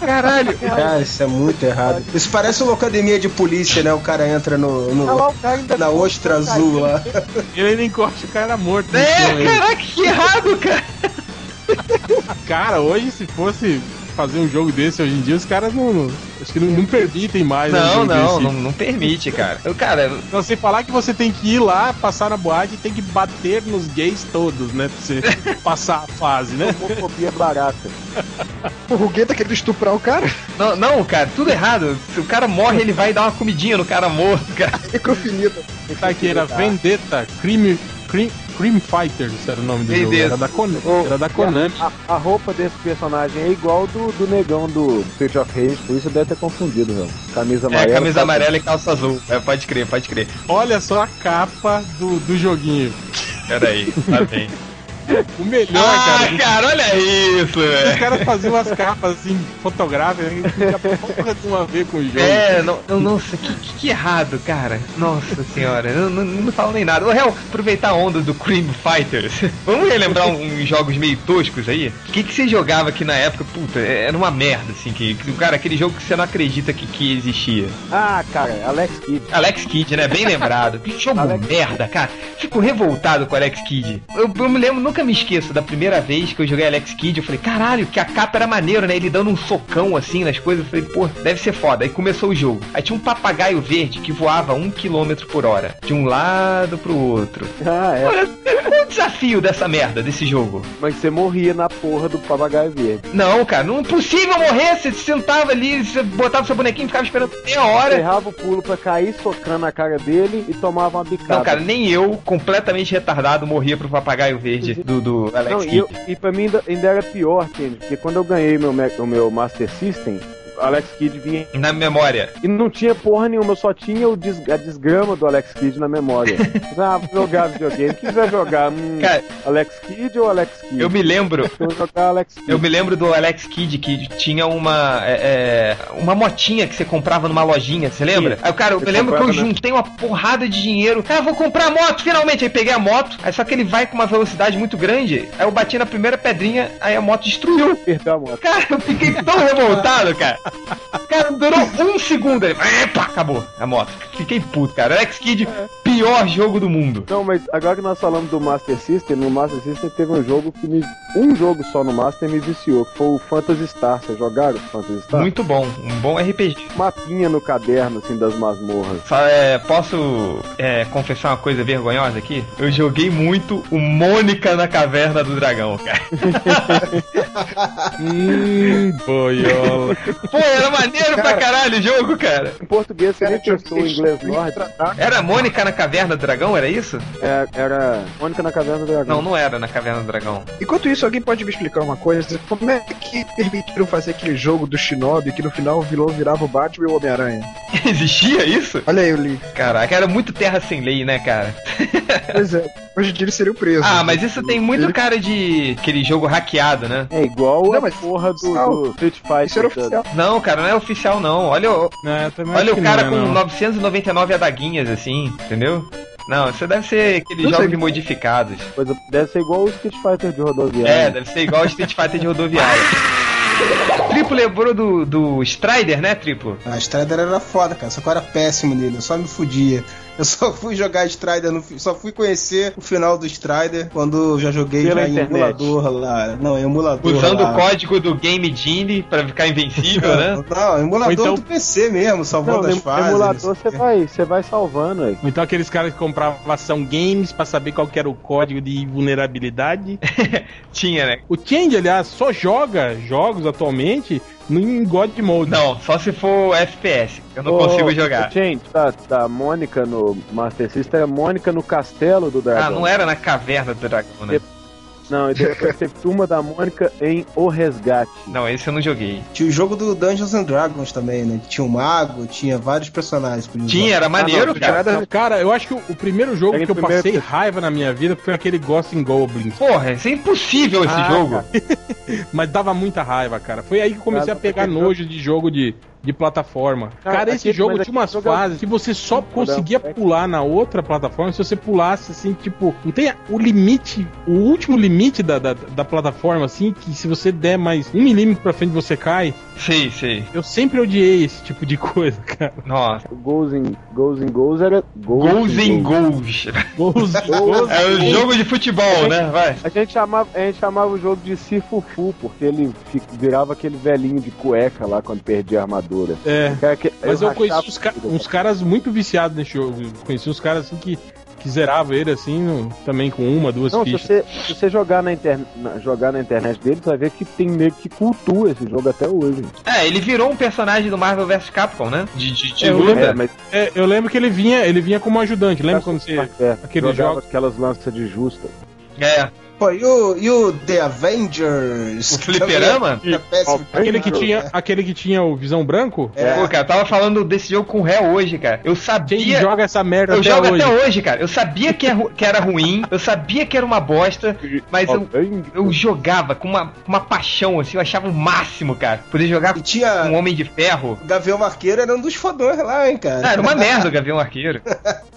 caralho. Cara, isso é muito errado. Isso parece uma academia de polícia, né? O cara entra no, no- lá, cara ainda na ostra azul lá. Ele ainda encosta o cara morto. no chão, É, ele. caraca, que errado, cara. Cara, hoje se fosse fazer um jogo desse hoje em dia, os caras não. não- acho que não, não permitem mais. um Não, jogo não, desse. não, não permite, cara. Eu, cara, Não, sem falar que você tem que ir lá, passar na boate e tem que bater nos gays todos, né? Pra você [LAUGHS] passar a fase, né? homofobia barata. O Rugueta querendo estuprar o cara. não, não, cara, tudo errado. Se o cara morre, ele vai dar uma comidinha no cara morto, cara. Necrofilia. Tá aqui, era Vendetta, Crime, Cream, Cream Fighters era o nome do jogo. Vendetta. Era da, Kon era da Konami. A, a roupa desse personagem é igual do, do negão do Street of Rage, por isso deve ter confundido, velho. Camisa É, amarela. camisa calça- amarela e calça azul. É, pode crer, pode crer. Olha só a capa do, do joguinho. Pera aí, tá bem. [LAUGHS] O melhor, Ah, cara. cara, olha isso, Os velho. caras faziam umas capas assim, fotográficas, que não tinha porra de uma ver com o jogo. É, não, não, nossa, que, que, que errado, cara. Nossa senhora, eu não, não falo nem nada. Ô, Hel, aproveitar a onda do Cream Fighters. [LAUGHS] Vamos relembrar uns jogos meio toscos aí? O que, que você jogava aqui na época? Puta, era uma merda, assim. Que, que- cara, aquele jogo que você não acredita que, que existia. Ah, cara, Alex Kidd. Alex Kidd, né? Bem lembrado. Que jogo Alex- merda, cara. Fico revoltado com o Alex Kidd. Eu, eu me lembro, nunca me esqueço da primeira vez que eu joguei Alex Kidd. Eu falei, caralho, que a capa era maneiro, né? Ele dando um socão assim nas coisas. Eu falei, pô, deve ser foda. Aí começou o jogo. Aí tinha um papagaio verde que voava um quilômetro por hora. De um lado pro outro. Ah, é. Olha, o desafio dessa merda, desse jogo? Mas você morria na porra do papagaio verde. Não, cara, não é possível morrer. Você sentava ali, você botava seu bonequinho e ficava esperando meia hora. Errava o pulo pra cair, socando a cara dele e tomava uma bicada. Não, cara, nem eu, completamente retardado, morria pro papagaio verde [LAUGHS] do, do Alex Não, e, eu, e pra mim ainda, ainda era pior, Kenny, porque quando eu ganhei meu, o meu Master System, Alex Kidd vinha. Na memória. E não tinha porra nenhuma, eu só tinha o des- a desgrama do Alex Kidd na memória. [LAUGHS] ah, vou jogar videogame. Quem quiser jogar? Hum, Cara, Alex Kidd ou Alex Kidd? eu me lembro. Eu jogar Alex Kidd. Eu me lembro do Alex Kidd que tinha uma é, é, uma motinha que você comprava numa lojinha, você lembra? Sim. Aí, cara, eu Você me lembro que eu né? juntei uma porrada de dinheiro. Ah, vou comprar a moto, finalmente. Aí peguei a moto, aí só que ele vai com uma velocidade muito grande. Aí eu bati na primeira pedrinha, aí a moto destruiu. Perdeu a moto. Cara, eu fiquei tão revoltado, cara. Cara, durou um segundo. Ele, epa, acabou a moto. Fiquei puto, cara. Alex Kidd, pior jogo do mundo. Não, mas agora que nós falamos do Master System, no Master System teve um jogo que me. Um jogo só no Master me viciou, que foi o Phantasy Star. Vocês jogaram o Phantasy Star? Muito bom, um bom RPG. Mapinha no caderno, assim, das masmorras. Só, é, posso é, confessar uma coisa vergonhosa aqui? Eu joguei muito o Mônica na Caverna do Dragão, cara. [LAUGHS] [LAUGHS] Hum, boiola. Pô, era maneiro pra caralho o jogo, cara. Em português, você nem Cara, testou o inglês nórdico. Era Mônica na Caverna do Dragão, era isso? É, era Mônica na Caverna do Dragão. Não, não era na Caverna do Dragão. Enquanto isso, alguém pode me explicar uma coisa? Como é que permitiram fazer aquele jogo do Shinobi que no final o vilão virava o Batman e o Homem-Aranha? [LAUGHS] Existia isso? Olha aí o link. Caraca, era muito terra sem lei, né, cara? Pois é, hoje em dia ele seria preso. Ah, mas isso tem muito Ele- cara de aquele jogo hackeado, né? É igual Não, a mas- porra do, Não, do Street Fighter. Isso era da- oficial. Não, cara, não é oficial não. Olha, o- Não, olha o cara não é, com não. 999 adaguinhas assim, entendeu? Não, isso deve ser aqueles Não sei. jogos modificados. Coisa, deve ser igual o Street Fighter de É, rodoviária. deve ser igual o Street Fighter de rodoviária. Triplo lembrou do, do Strider, né, Triplo? A Strider era foda, cara, só que eu era péssimo nele, eu só me fudia. Eu só fui jogar Strider, no, só fui conhecer o final do Strider quando eu já joguei Pela já em internet. emulador lá. Não, em emulador Usando lá. o código do Game Genie pra ficar invencível, né? [LAUGHS] Não, emulador então- do PC mesmo, salvando Não, as fases. emulador você vai, você vai salvando aí. Então aqueles caras que compravam ação games pra saber qual que era o código de vulnerabilidade. [LAUGHS] Tinha, né? O Change, aliás, só joga jogos atualmente em God Mode. Não, só se for FPS. Eu não Ô, consigo jogar. Gente, da, da Mônica no Master System era Mônica no castelo do dragão. Ah, não era na caverna do dragão, né? Não, e depois teve turma da Mônica em O Resgate. Não, esse eu não joguei. Tinha o jogo do Dungeons and Dragons também, né? Tinha um mago, tinha vários personagens. Tinha, era maneiro, não, cara. Cara, eu acho que o, o primeiro jogo Era que eu primeiro passei raiva na minha vida foi aquele Ghost in Goblins. Porra, isso é impossível esse Ah, jogo. [LAUGHS] Mas dava muita raiva, cara. Foi aí que eu comecei a pegar nojo de jogo de, de plataforma. Cara, Cara, esse aquele- jogo tinha umas é- fases que você só conseguia um- pular na outra plataforma se você pulasse assim, tipo, não tem o limite, o último limite da, da, da plataforma, assim, que se você der mais um milímetro pra frente você cai. Sei, sei. Eu sempre odiei esse tipo de [LAUGHS] coisa, cara. Nossa. O Goals in Goals, in goals era Goals, Goals em goals. Gols, gols, [LAUGHS] É o jogo de futebol, né? Vai. A gente, chamava, a gente chamava o jogo de Sifufu, porque ele virava aquele velhinho de cueca lá quando perdia a armadura. É. Que- Mas eu rachava conheci uns, ca- uns caras muito viciados nesse jogo. Eu Conheci uns caras assim que, que zeravam ele assim, no- também com uma, duas Não, se fichas. você, se você jogar, na inter... na- jogar na internet dele, você vai ver que tem meio que cultua esse jogo até hoje. É, ele virou um personagem do Marvel vs Capcom, né? De, de, de É, eu luta. lembro- É, mas É, eu lembro que ele vinha, ele vinha como ajudante. Lembra quando você. é, aquele jogava jogo- aquelas lanças de justa. É. Pô, e o, e o The Avengers? O [LAUGHS] fliperama? É péssimo. Aquele que, tinha, aquele que tinha o visão branco? É. Pô, cara, eu tava falando desse jogo com o réu hoje, cara. Eu Quem sabia. joga essa merda Eu até jogo hoje? até hoje, cara. Eu sabia que, é que era ruim, eu sabia que era uma bosta, mas eu, eu jogava com uma, com uma paixão, assim, eu achava o máximo, cara. Poder jogar E com tinha. um Homem de Ferro. Gavião Arqueiro era um dos fodões lá, hein, cara. Ah, era uma [LAUGHS] merda o Gavião Arqueiro.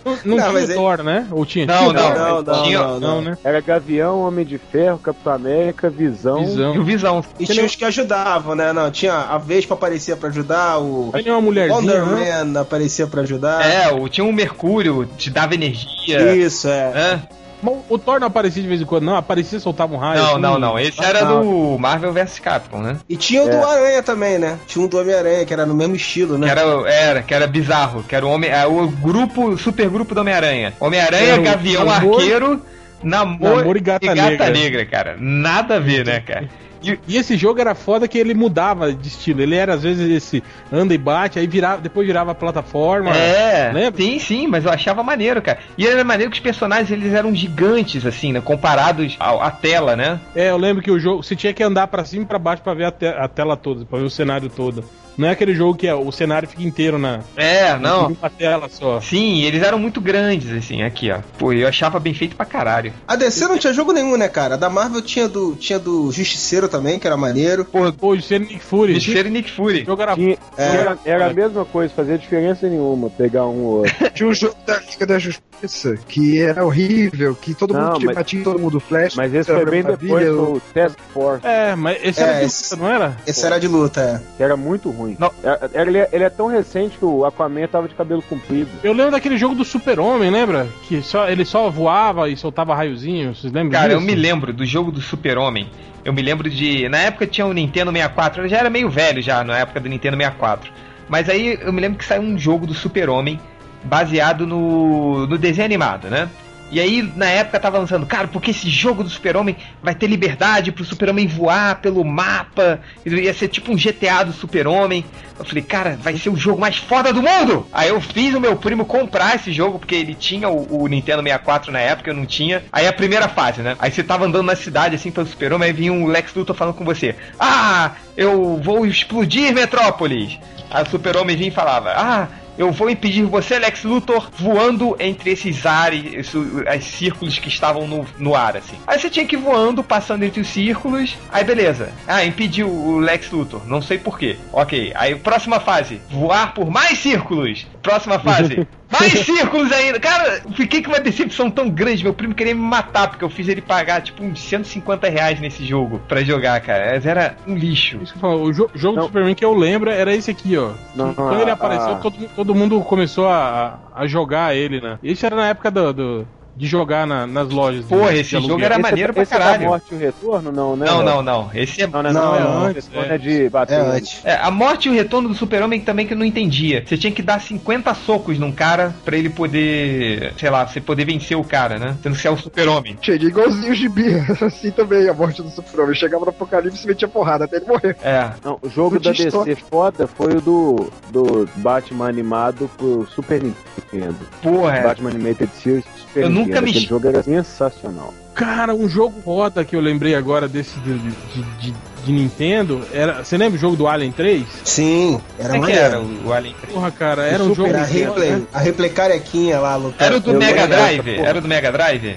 Não, não Não, tinha mas o ele- Thor, né? Ou tinha? Não, não, Thor? não, não, Tinha- não, Não, não. né? Era Gavião, Homem de Ferro, Capitão América, Visão. E Visão. o Visão. E tinha os que ajudavam, né? Não, tinha a Vespa aparecia pra ajudar, o Tinha uma mulherzinha, Wonder né? Man aparecia pra ajudar. É, o, tinha um Mercúrio, te dava energia. Isso, é. Mas O Thor não aparecia de vez em quando, não? Aparecia e soltava um raio. Não, assim. não, não. Esse era não. do Marvel vs Capcom, né? E tinha o do É. Aranha também, né? Tinha um do Homem-Aranha, que era no mesmo estilo, Que né? era, era, que era bizarro. Que era o, homem, é, o grupo, o super grupo do Homem-Aranha. Homem-Aranha, o Gavião, Arqueiro, Namor, Namor e Gata Negra. cara. Nada a ver, né, cara? E, E esse jogo era foda que ele mudava de estilo. Ele era, às vezes, esse anda e bate, aí virava, depois virava plataforma. é, Lembra? sim, sim, mas eu achava maneiro, cara. E era maneiro que os personagens eles eram gigantes, assim, né? Comparados ao- à tela, né? É, eu lembro que o jogo, você tinha que andar pra cima e pra baixo pra ver a, te- a tela toda, pra ver o cenário todo. Não é aquele jogo que é, o cenário fica inteiro na É, não. uma tela só. Sim, eles eram muito grandes, assim, aqui, ó. Pô, eu achava bem feito pra caralho. A DC não tinha jogo nenhum, né, cara? A da Marvel tinha do, tinha do Justiceiro também, que era maneiro. Porra, pô, o Nick Fury. Justiceiro e Nick Fury. O jogo era Tinha- É. era, era a mesma coisa, fazia diferença nenhuma pegar um ou outro. Tinha o jogo da Liga da Justiça, que era horrível, que todo Não, mundo tinha mas- batia todo mundo flash. Mas esse era foi bem depois do Task Force, É, mas esse É, era de esse- luta, não era? Esse era de luta, é. que era muito ruim. Não. Era- ele, é- ele é tão recente que o Aquaman tava de cabelo comprido. Eu lembro daquele jogo do Super-Homem, lembra? Que só, ele só voava e soltava raiozinho, vocês lembram Cara, eu disso? me lembro do jogo do Super-Homem. Eu me lembro de. Na época tinha o Nintendo 64, eu já era meio velho já na época do Nintendo 64. Mas aí eu me lembro que saiu um jogo do Super-Homem baseado no, no desenho animado, né? E aí, na época, tava lançando, cara, porque esse jogo do Super-Homem vai ter liberdade pro Super-Homem voar pelo mapa, ia ser tipo um GTA do Super-Homem. Eu falei, cara, vai ser o jogo mais foda do mundo! Aí eu fiz o meu primo comprar esse jogo, porque ele tinha o, o Nintendo 64 na época, eu não tinha. Aí a primeira fase, né? Aí você tava andando na cidade, assim, pelo Super-Homem, aí vinha um Lex Luthor falando com você. Ah, eu vou explodir Metrópolis! Aí o Super-Homem vinha e falava, ah, eu vou impedir você, Lex Luthor, voando entre esses ares, esses os círculos que estavam no, no ar, assim. Aí você tinha que ir voando, passando entre os círculos. Aí beleza. Ah, impediu o Lex Luthor. Não sei porquê. Ok. Aí próxima fase. Voar por mais círculos. Próxima fase. [LAUGHS] Mais círculos ainda. Cara, eu fiquei com uma decepção tão grande. Meu primo queria me matar, porque eu fiz ele pagar, tipo, uns 150 reais nesse jogo pra jogar, cara. Mas era um lixo. Isso que eu falo, o jo- jogo do Superman que eu lembro era esse aqui, ó. Não, Quando ele a- apareceu, a- todo, todo mundo começou a, a jogar ele, né? Isso era na época do, do- de jogar na- nas lojas. Porra, de- esse jogo era Esse é- maneiro pra esse é da caralho. morte e o retorno, não, né? Não, não, não. Esse é. Não, não, Não, não, é antes. Esse é de bater. É antes. É, a morte e o retorno do super-homem também que eu não entendia. Você tinha que dar 50 socos num cara pra ele poder, sei lá, você poder vencer o cara, né? Sendo que você é o super-homem. Cheguei igualzinho o gibi. [LAUGHS] Assim também, a morte do super-homem. Chegava no apocalipse e metia porrada até ele morrer. É. Não, o jogo da DC foda foi o do, do Batman animado pro Super Nintendo. Porra, é. Batman Animated Series pro Super Eu Nintendo. Nunca Aquele mexi- jogo era sensacional. Cara, um jogo roda que eu lembrei agora desse de, de, de- de Nintendo. Era, você lembra o jogo do Alien 3? Sim, era é maneiro. era o, o Alien? Porra, cara, era um Super jogo. Era a replay, a replay carequinha lá lutando. Era o do Eu Mega Drive? Era o do Mega Drive?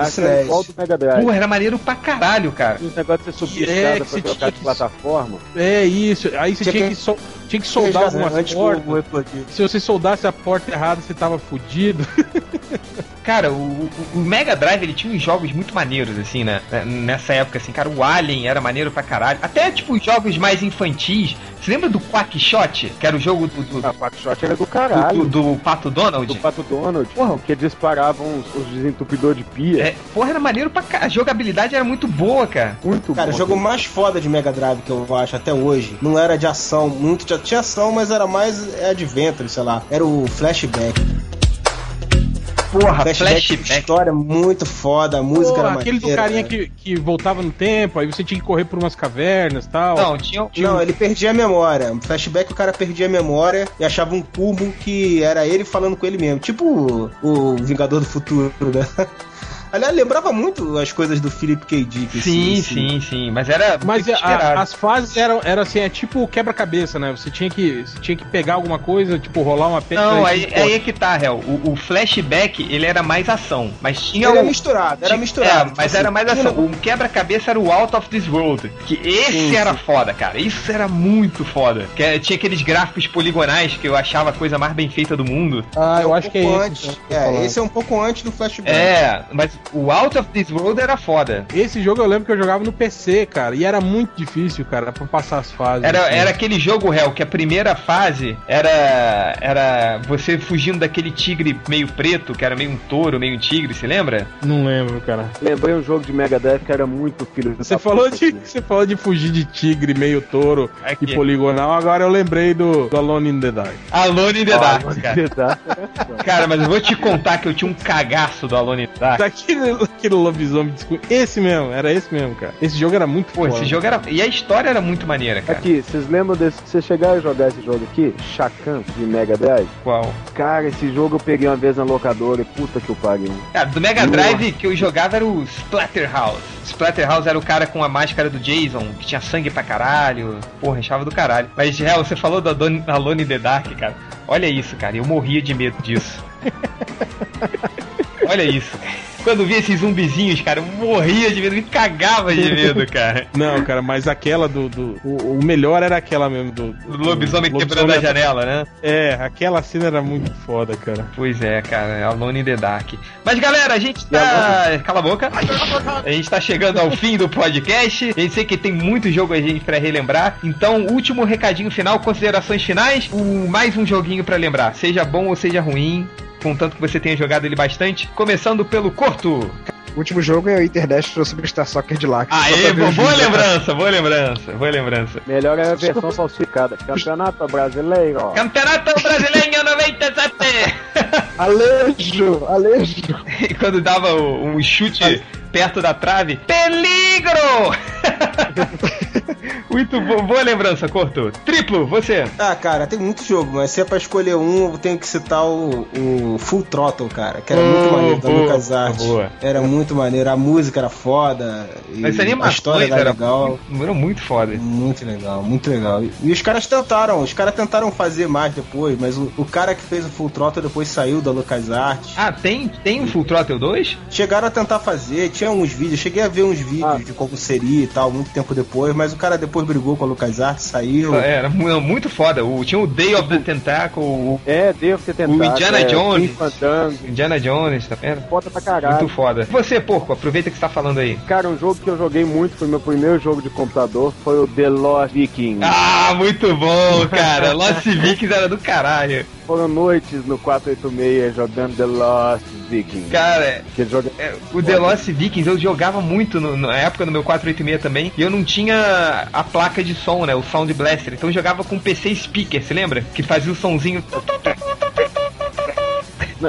Acho que era igual do Mega Drive. Porra, era maneiro pra caralho, cara. Esse negócio de você subir É, escada pra você trocar de que- plataforma. É isso. Aí você Tinha tinha que- que, tinha que soldar algumas portas. o- o. Se você soldasse a porta errada, você tava fudido. [LAUGHS] Cara, o, o- o Mega Drive ele tinha uns jogos muito maneiros, assim, né? Nessa época, assim, cara, o Alien era maneiro pra caralho. Até, tipo, os jogos mais infantis. Você lembra do Quackshot? Que era o jogo do, do, A Quackshot era do caralho. do- do Pato Donald? Do Pato Donald. Porra, que disparavam os, os desentupidores de pia. É, porra, era maneiro pra caralho. A jogabilidade era muito boa, cara. Muito Cara, o bom. jogo mais foda de Mega Drive que eu acho até hoje não era de ação, muito já tinha ação, mas era mais é, adventure, sei lá. Era o Flashback. Porra, Flashback, flashback. história muito foda, a música Pô, era aquele do maneira, carinha cara. que, que voltava no tempo, aí você tinha que correr por umas cavernas e tal. Não, tinha, tinha Não, ele perdia a memória. No flashback o cara perdia a memória e achava um cubo que era ele falando com ele mesmo. Tipo o, o Vingador do Futuro, né? [LAUGHS] Aliás, lembrava muito as coisas do Philip K. Dick. Sim, esse- sim, sim. Mas era. Mas muito a- as fases eram, eram assim, é tipo quebra-cabeça, né? Você tinha, que, você tinha que pegar alguma coisa, tipo, rolar uma pedra. Não, e- aí, aí é que tá, Hel. O, o flashback, ele era mais ação. Mas tinha Era o. misturado, era tinha- misturado. É, Tipo mas assim, era mais tinha ação. O quebra-cabeça era o Out of This World. Que esse Sim, era sim. foda, cara. Isso era muito foda. Que é- tinha aqueles gráficos poligonais que eu achava a coisa mais bem feita do mundo. Ah, eu um acho que é pouco esse. antes. tô É, esse é um pouco antes do flashback. É, mas o Out of This World era foda. Esse jogo eu lembro que eu jogava no PC, cara, e era muito difícil, cara, pra passar as fases. Era, assim. era aquele jogo, Hel, que a primeira fase era era você fugindo daquele tigre meio preto, que era meio um touro, meio um tigre, se lembra? Não lembro, cara. Lembrei um jogo de Mega Drive que era muito filho Você falou, de, assim. você falou de fugir de tigre, meio touro Aqui. e poligonal, agora eu lembrei do, do Alone in the Dark. Alone in the Dark, cara. Cara, mas eu vou te contar que eu tinha um cagaço do Alone in the Dark. Daquele, daquele lobisomem descu- Esse mesmo, era esse mesmo, cara. Esse jogo era muito Pô, foda. esse jogo era. E a história era muito maneira, cara. Aqui, vocês lembram desse? Vocês chegaram a jogar esse jogo aqui? Chacan de Mega Drive? Qual? Cara, esse jogo eu peguei uma vez na locadora e puta que o pariu. Cara, do Mega Drive que eu jogava era o Splatterhouse. Splatterhouse era o cara com a máscara do Jason, que tinha sangue pra caralho. Porra, achava do caralho. Mas, real, você falou da Don- Alone in the Dark, cara. Olha isso, cara. Eu morria de medo disso. [LAUGHS] Olha isso. Quando via esses zumbizinhos, cara, eu morria de medo, me cagava de medo, [LAUGHS] cara. Não, cara, mas aquela do. do o, o melhor era aquela mesmo do. O lobisomem quebrando a janela, né? É, aquela cena era muito foda, cara. Pois é, cara, Alone in the Dark. Mas galera, a gente tá. Cala a boca. A gente tá chegando ao fim do podcast. A gente sei que tem muito jogo a gente pra relembrar. Então, último recadinho final, considerações finais. O, mais um joguinho pra lembrar, seja bom ou seja ruim. Contanto que você tenha jogado ele bastante. Começando pelo Corto. O último jogo é o International Superstar Soccer Deluxe. Só Aê, pra ver bo- os boa vídeos. lembrança, boa lembrança, boa lembrança. Melhor era a versão falsificada. Campeonato Brasileiro. Campeonato Brasileiro 97! [LAUGHS] Alejo, Alejo. E quando dava um chute perto da trave, peligro! [LAUGHS] Muito bo- boa lembrança, Corto. Triplo, você. Ah, cara, tem muito jogo, mas se é pra escolher um, eu tenho que citar o, o Full Throttle, cara, que era Oh, muito maneiro, da LucasArts. boa. Era muito maneiro, a música era foda, e As a história era eram legal. eram muito foda. Muito legal, muito legal. E, e os caras tentaram, os caras tentaram fazer mais depois, mas o, o cara que fez o Full Throttle depois saiu da LucasArts. Ah, tem, tem um Full Throttle 2? Chegaram a tentar fazer, tinha uns vídeos, cheguei a ver uns vídeos Ah. de como seria e tal, muito tempo depois, mas o cara depois brigou com a LucasArts, saiu. Era mu- muito foda. O, tinha o Day of the Tentacle, o É, devo ter tentado. O Indiana é, Jones. Indiana Jones, tá vendo? Foda pra caralho. Muito foda. Você, porco, aproveita que você tá falando aí. Cara, um jogo que eu joguei muito, foi meu primeiro jogo de computador, foi o The Lost Vikings. Ah, muito bom, cara. Lost Vikings era do caralho. Foram noites no 486 jogando The Lost Vikings. Cara, Aquele jogo é, o The Lost Vikings eu jogava muito no- na época no meu 486 também. E eu não tinha a placa de som, né? O Sound Blaster. Então eu jogava com PC Speaker, você lembra? Que fazia o sonzinho.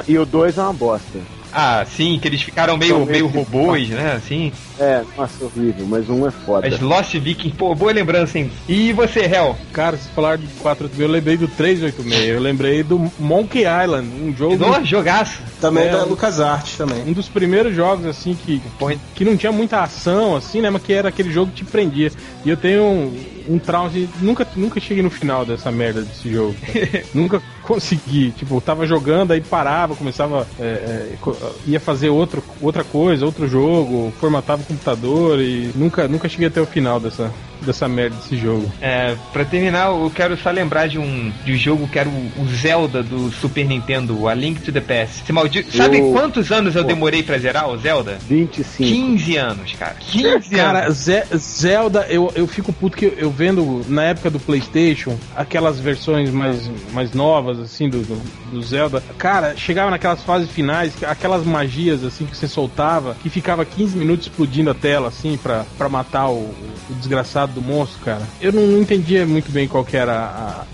E o 2 é uma bosta. Ah, sim, que eles ficaram meio, meio robôs, né? Assim. É, nossa, horrível, mas um é foda. As Lost Vikings, pô, boa lembrança, hein? E você, Hel? Cara, se falar de 486, eu lembrei do 386. Eu lembrei do Monkey Island, um jogo. Nossa, jogaço. Também É, da LucasArts também. Um dos primeiros jogos, assim, que, que não tinha muita ação, assim, né? Mas que era aquele jogo que te prendia. E eu tenho um, um trauma de. Nunca, nunca cheguei no final dessa merda desse jogo. [LAUGHS] nunca consegui. Tipo, tava jogando, aí parava, começava. é, é, ia fazer outro, outra coisa, outro jogo, formatava o computador e nunca, nunca cheguei até o final dessa, dessa merda desse jogo. É, pra terminar, eu quero só lembrar de um, de um jogo que era o, o Zelda do Super Nintendo, A Link to the Past. Esse maldito... Sabe Eu- quantos anos eu Pô. demorei pra zerar o Zelda? 25. 15 anos, cara. 15 Cara, anos. Ze- Zelda, eu, eu fico puto que eu, eu vendo na época do PlayStation aquelas versões mais, mais novas, assim, do, do, do Zelda. Cara, chegava naquelas fases finais, aquelas magias, assim, que você soltava, que ficava 15 minutos explodindo a tela, assim, pra, pra matar o, o desgraçado do monstro, cara. Eu não, não entendia muito bem qual que era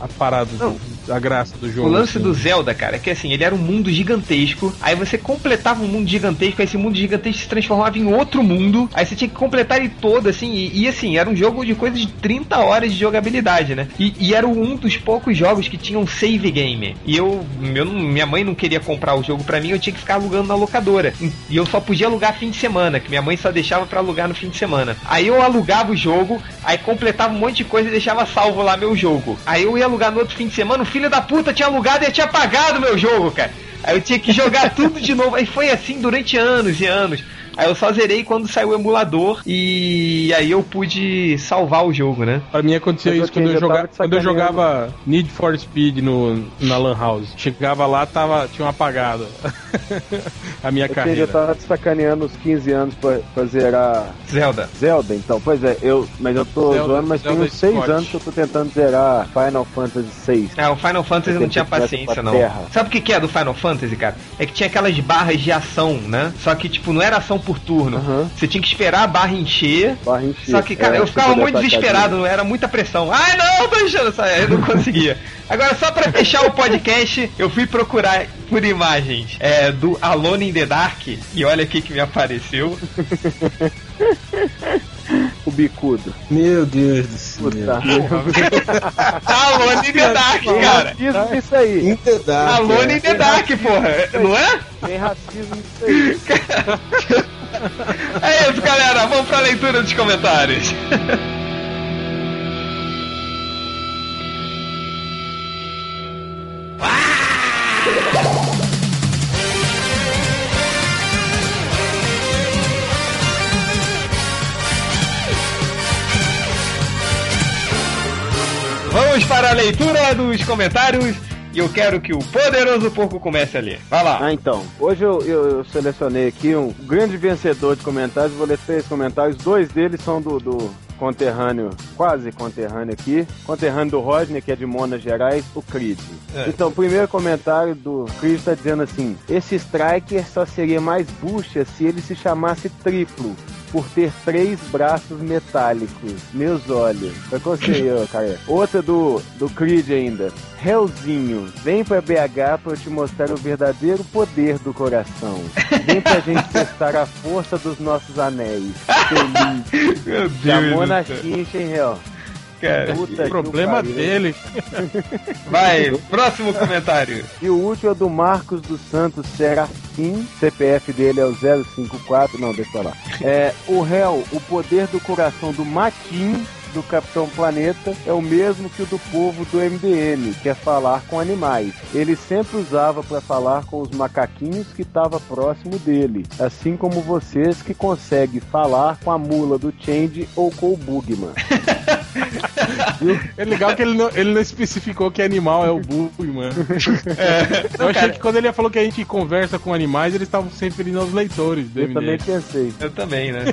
a, a parada, do- a graça do jogo. O lance assim. do Zelda, cara, é que assim, ele era um mundo gigantesco, aí você completava um mundo gigantesco, aí esse mundo gigantesco se transformava em outro mundo, aí você tinha que completar ele todo, assim, e, e, assim, era um jogo de coisa de 30 horas de jogabilidade, né? E, e era um dos poucos jogos que tinham save game. E eu, eu não- minha mãe não queria comprar o jogo pra mim, eu tinha que ficar alugando na locadora. E eu só podia alugar fim de semana, que minha mãe só deixava pra alugar no fim de semana. Aí eu alugava o jogo, aí completava um monte de coisa e deixava salvo lá meu jogo. Aí eu ia alugar no outro fim de semana, o filho da puta tinha alugado e tinha pagado meu jogo, cara. Aí eu tinha que jogar [LAUGHS] tudo de novo. Aí foi assim durante anos e anos. Aí eu só zerei quando saiu o emulador e aí eu pude salvar o jogo, né? Pra mim acontecia Mas eu isso quando eu, tava te quando eu jogava Need for Speed no, na Lan House. Chegava lá, tava, tinha um apagado [LAUGHS] a minha Eu já carreira. tava te sacaneando uns 15 anos pra, pra zerar Zelda. Zelda, então. Pois é, eu, mas eu tô Zelda- zoando, mas Zelda tem uns 6 Scott. anos que eu tô tentando zerar Final Fantasy VI. É, o Final Fantasy eu não tinha paciência, não. terra. Sabe o que, que é do Final Fantasy, cara? É que tinha aquelas barras de ação, né? Só que, tipo, não era ação por turno. Você tinha que esperar a barra encher. Barra encher. Só que, cara, É, eu ficava muito desesperado, era muita pressão. Ai, não, tô enchendo. Eu não conseguia. Agora, só pra fechar o podcast, eu fui procurar por imagens é, do Alone in the Dark. E olha o que me apareceu. [LAUGHS] O bicudo. Meu Deus do céu. Puta. Alone in the Dark, cara. Racismo nisso aí. In the dark, Alone é. in the Dark, porra. Não é? Tem racismo nisso aí. [LAUGHS] [LAUGHS] É isso, galera. Vamos pra leitura dos comentários. [LAUGHS] Vamos para a leitura dos comentários e eu quero que o poderoso porco comece a ler. Vai lá. Ah, então. Hoje eu, eu- eu selecionei aqui um grande vencedor de comentários. Vou ler três comentários. Dois deles são do, do conterrâneo, quase conterrâneo aqui. Conterrâneo do Rodney, que é de Minas Gerais, o Creed. É. Então, o primeiro comentário do Creed está dizendo assim: Esse Striker só seria mais bucha se ele se chamasse triplo. Por ter três braços metálicos. Meus olhos. Foi com você, ô, cara. Outra do, do Creed ainda. Hellzinho, vem pra BH pra eu te mostrar o verdadeiro poder do coração. Vem pra gente [LAUGHS] testar a força dos nossos anéis. [LAUGHS] Feliz. Meu Deus. Chamou na chincha, hein, Hel? Cara, Puta problema dele. [LAUGHS] Vai, próximo comentário. E o último é do Marcos dos Santos Serafim. CPF dele é o 054. Não, deixa eu lá. É, o réu, o poder do coração do Matim do Capitão Planeta é o mesmo que o do povo do MDM, que é falar com animais. Ele sempre usava para falar com os macaquinhos que estava próximo dele, assim como vocês que conseguem falar com a mula do Change ou com o Bugman. [LAUGHS] É legal que ele não, ele não especificou que animal é o Bugman. Eu achei que quando ele falou que a gente conversa com animais, eles estavam se referindo aos leitores do Eu também MDM. pensei. Eu também, né?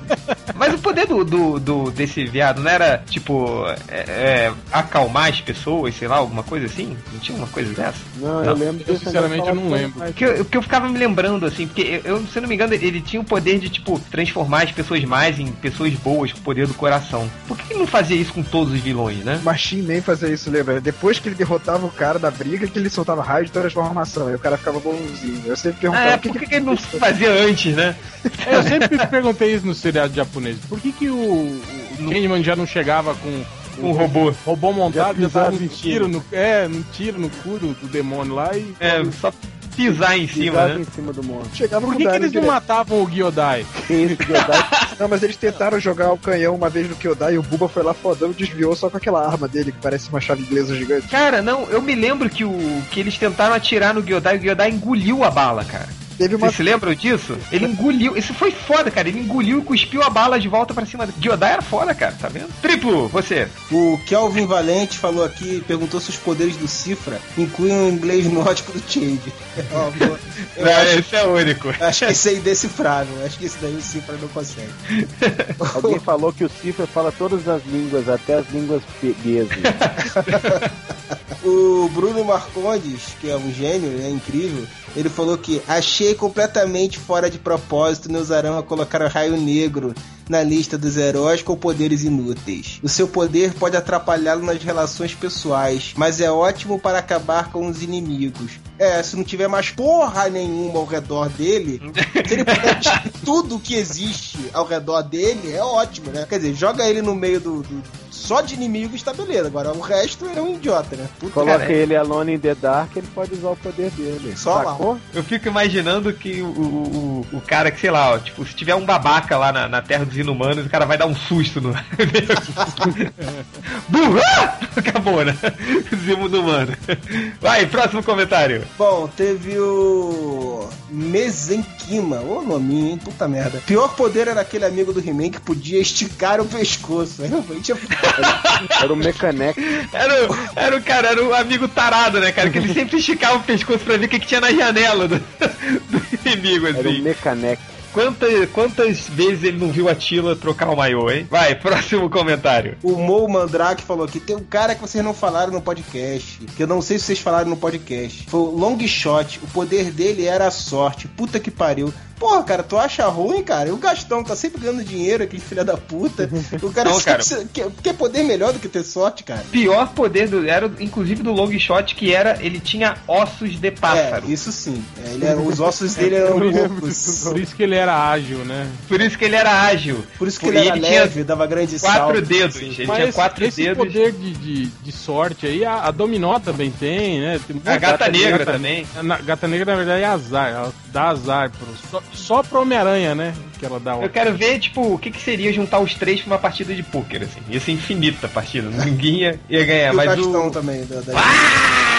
Mas o poder do, do, do- desse viado não era, tipo, é, é, acalmar as pessoas, sei lá, alguma coisa assim? Não tinha uma coisa dessa? Não, eu Não, lembro eu sinceramente eu não lembro. Porque eu, porque eu ficava me lembrando, assim, porque eu, eu, se eu não me engano, ele tinha o poder de, tipo, transformar as pessoas mais em pessoas boas com o poder do coração. Por que ele não fazia isso com todos os vilões, né? Machine Man fazia isso, lembra? Depois que ele derrotava o cara da briga, que ele soltava raio de transformação. Aí o cara ficava bonzinho. Eu sempre Ah, perguntava é, por que, que ele não fazia antes, né? É, eu sempre [LAUGHS] perguntei isso no seriado japonês. Por que, que o, o Candyman já não chegava com Um robô. robô montado, Já já pisava um tiro no, é, um tiro no cu do, do demônio lá e. É, só pisar em cima, né? em cima do monstro. Chegava Por que, que eles não direto. matavam o isso verdade. Não, mas eles tentaram jogar o canhão uma vez no Kyodai e o Buba foi lá fodão e desviou só com aquela arma dele que parece uma chave inglesa gigante. Cara, não, eu me lembro que, o, que eles tentaram atirar no Gyodai e o Gyodai engoliu a bala, cara. Teve uma Vocês se lembram disso? Ele engoliu. Isso foi foda, cara. Ele engoliu e cuspiu a bala de volta pra cima. do- Gyodai era foda, cara, tá vendo? Triplo, você. O Kelvin Valente falou aqui, perguntou se os poderes do Cifra incluem o inglês nórdico do pô, [LAUGHS] Eu Não, acho, esse é único. acho que aí é indecifrável. Acho que esse daí o Cifra não consegue. [LAUGHS] Alguém falou que o Cifra fala todas as línguas, até as línguas peguesas. [LAUGHS] O Bruno Marcondes, que é um gênio, é incrível, ele falou que achei completamente fora de propósito Neusarama colocar o Raio Negro na lista dos heróis com poderes inúteis. O seu poder pode atrapalhá-lo nas relações pessoais, mas é ótimo para acabar com os inimigos. É, se não tiver mais porra nenhuma ao redor dele, se ele puder [LAUGHS] tudo que existe ao redor dele, é ótimo, né? Quer dizer, joga ele no meio do. do- só de inimigos tá beleza. Agora o resto ele é um idiota, né? Puta Coloca Cara, ele alone in the dark, ele pode usar o poder dele. Só lá. Sacou? Eu fico imaginando que o, o, o, o cara que, sei lá, ó, tipo, se tiver um babaca lá na, na Terra dos Inumanos, o cara vai dar um susto no. [LAUGHS] Burra! Acabou, né? Zimo do humano. Vai, próximo comentário. Bom, teve o. Mesenkima, ô nominho, hein? Puta merda. Pior poder era aquele amigo do He-Man que podia esticar o pescoço. Realmente é. Era o Mechanec. Era, o- era o cara, era o amigo tarado, né, cara? Que ele sempre esticava o pescoço pra ver o que, que tinha na janela do, do inimigo, Era o assim. Quantas, quantas vezes ele não viu a Tila trocar o maiô, hein? Vai, [LAUGHS] próximo comentário. O Mo Mandrake falou que tem um cara que vocês não falaram no podcast. Que eu não sei se vocês falaram no podcast. Foi o Long Shot. O poder dele era a sorte. Puta que pariu. Porra, cara, tu acha ruim, cara? E o Gastão tá sempre ganhando dinheiro, aquele filho da puta. O cara, Não, cara. sempre- Quer, quer poder melhor do que ter sorte, cara? Pior poder do, era, inclusive, do long shot, que era ele tinha ossos de pássaro. É, isso sim. É, ele era- os ossos dele eram [LAUGHS] loucos. Por isso que ele era ágil, né? Por isso que ele era ágil. Por isso que E ele era tinha leve, dava grande quatro salto. dedos. assim. Ele Mas tinha quatro esse dedos. poder de, de, de sorte aí, a, a Dominó também tem, né? Tem A gata negra gata- também. Na, gata negra, na verdade, é azar. Ela dá azar pro, só, pro Homem-Aranha, né? Que ela dá o. Eu quero ver, tipo, o que, que seria juntar os três pra uma partida de pôquer, assim. Ia ser infinita a partida. Ninguém ia, ia ganhar, E o mas o... também. Da, da-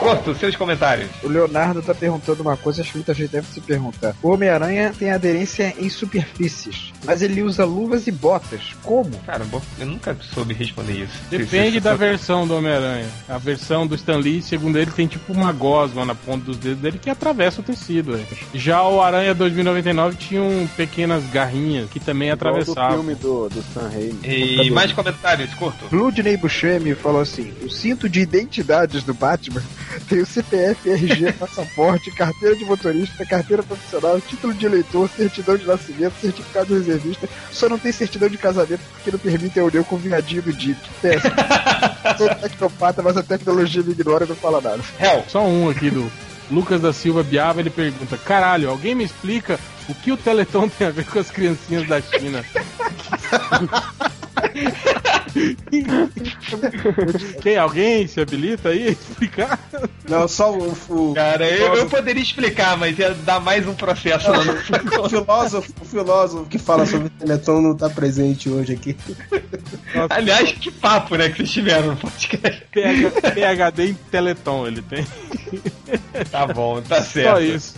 Corto, seus comentários. O Leonardo tá perguntando uma coisa, acho que muita gente deve se perguntar. O Homem-Aranha tem aderência em superfícies, mas ele usa luvas e botas. Como? Cara, bom, eu nunca soube responder isso. Depende se- da versão do Homem-Aranha. A versão do Stan Lee, segundo ele, tem tipo uma gosma na ponta dos dedos dele que atravessa o tecido. é. Já o Aranha 2099 tinha um pequenas garrinhas que também Igual do atravessavam. filme do, do Sam Raimi. E mais comentários, curto. Bloodney Buscemi falou assim: o cinto de identidades do Batman tem o CPF, RG, [LAUGHS] passaporte, carteira de motorista, carteira profissional, título de eleitor, certidão de nascimento, certificado de reservista, só não tem certidão de casamento porque não permite a união com o viadinho do Dick. Péssimo. [LAUGHS] Sou tecnopata, mas a tecnologia me ignora e não fala nada. Hell. Só um aqui do Lucas da Silva Biava, ele pergunta: Caralho, alguém me explica o que o Teleton tem a ver com as criancinhas da China? [LAUGHS] Quem? Alguém se habilita aí a explicar? Não, só o, o, Cara, eu, eu filósofo- poderia explicar, mas ia dar mais um processo. lá no- [LAUGHS] o filósofo, o filósofo que fala sobre o Teleton não tá presente hoje aqui. Aliás, que papo, né, que vocês tiveram no podcast. PH PHD em Teleton ele tem. Tá bom, tá certo. Só isso.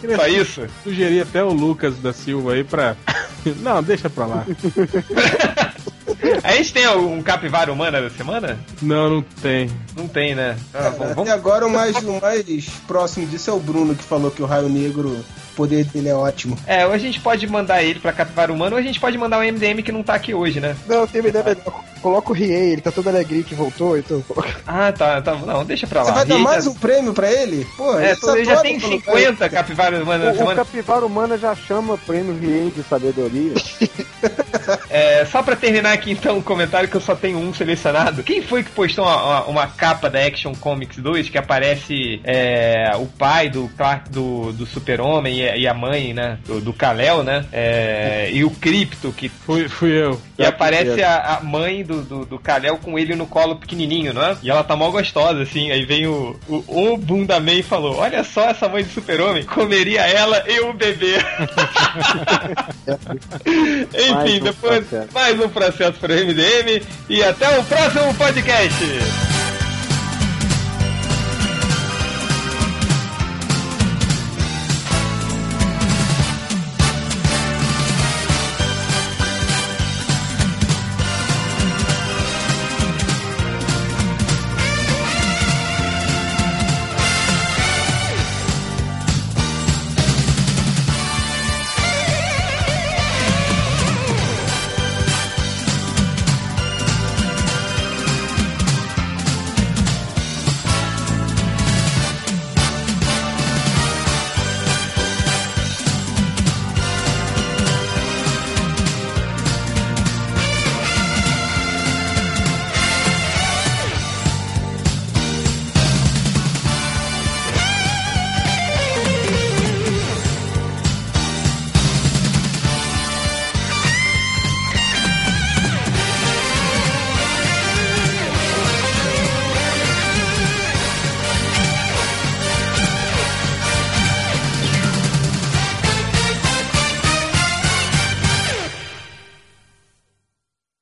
Queria Só isso? sugerir até o Lucas da Silva aí pra. Não, deixa pra lá. [LAUGHS] A gente tem um capivara humana da semana? Não, não tem. Não tem, né? Ah, bom, E vamos... agora o mais, o mais próximo disso é o Bruno que falou que o Raio Negro, poder dele é ótimo. É, ou a gente pode mandar ele pra capivara humana, ou a gente pode mandar o MDM que não tá aqui hoje, né? Não, tem uma ideia melhor. Coloca o Riei, ele tá todo alegre que voltou, então. Ah, tá, tá. Não, deixa pra lá. Você vai dar Riei mais já- um prêmio pra ele? Pô, É, ele só- ele já tem colocando- 50 capivaras humanas na O, o semana. capivara humana já chama prêmio Rien de sabedoria. [LAUGHS] É, só pra terminar aqui então o comentário que eu só tenho um selecionado. Quem foi que postou uma, uma- uma capa da Action Comics 2 que aparece é, o pai do Clark do, do Super-Homem e, a- mãe, né? Do, do Kal-El, né? É, e o Crypto, que Fui, fui eu. e aparece a, a mãe do, do, do Kal-El com ele no colo pequenininho, não é? E ela tá mó gostosa, assim. Aí vem o, o, o Bunda Man e falou: Olha só essa mãe do Super-Homem, comeria ela e o bebê. [LAUGHS] Enfim, Mais um depois processo. mais um processo para o MDM e até o próximo podcast.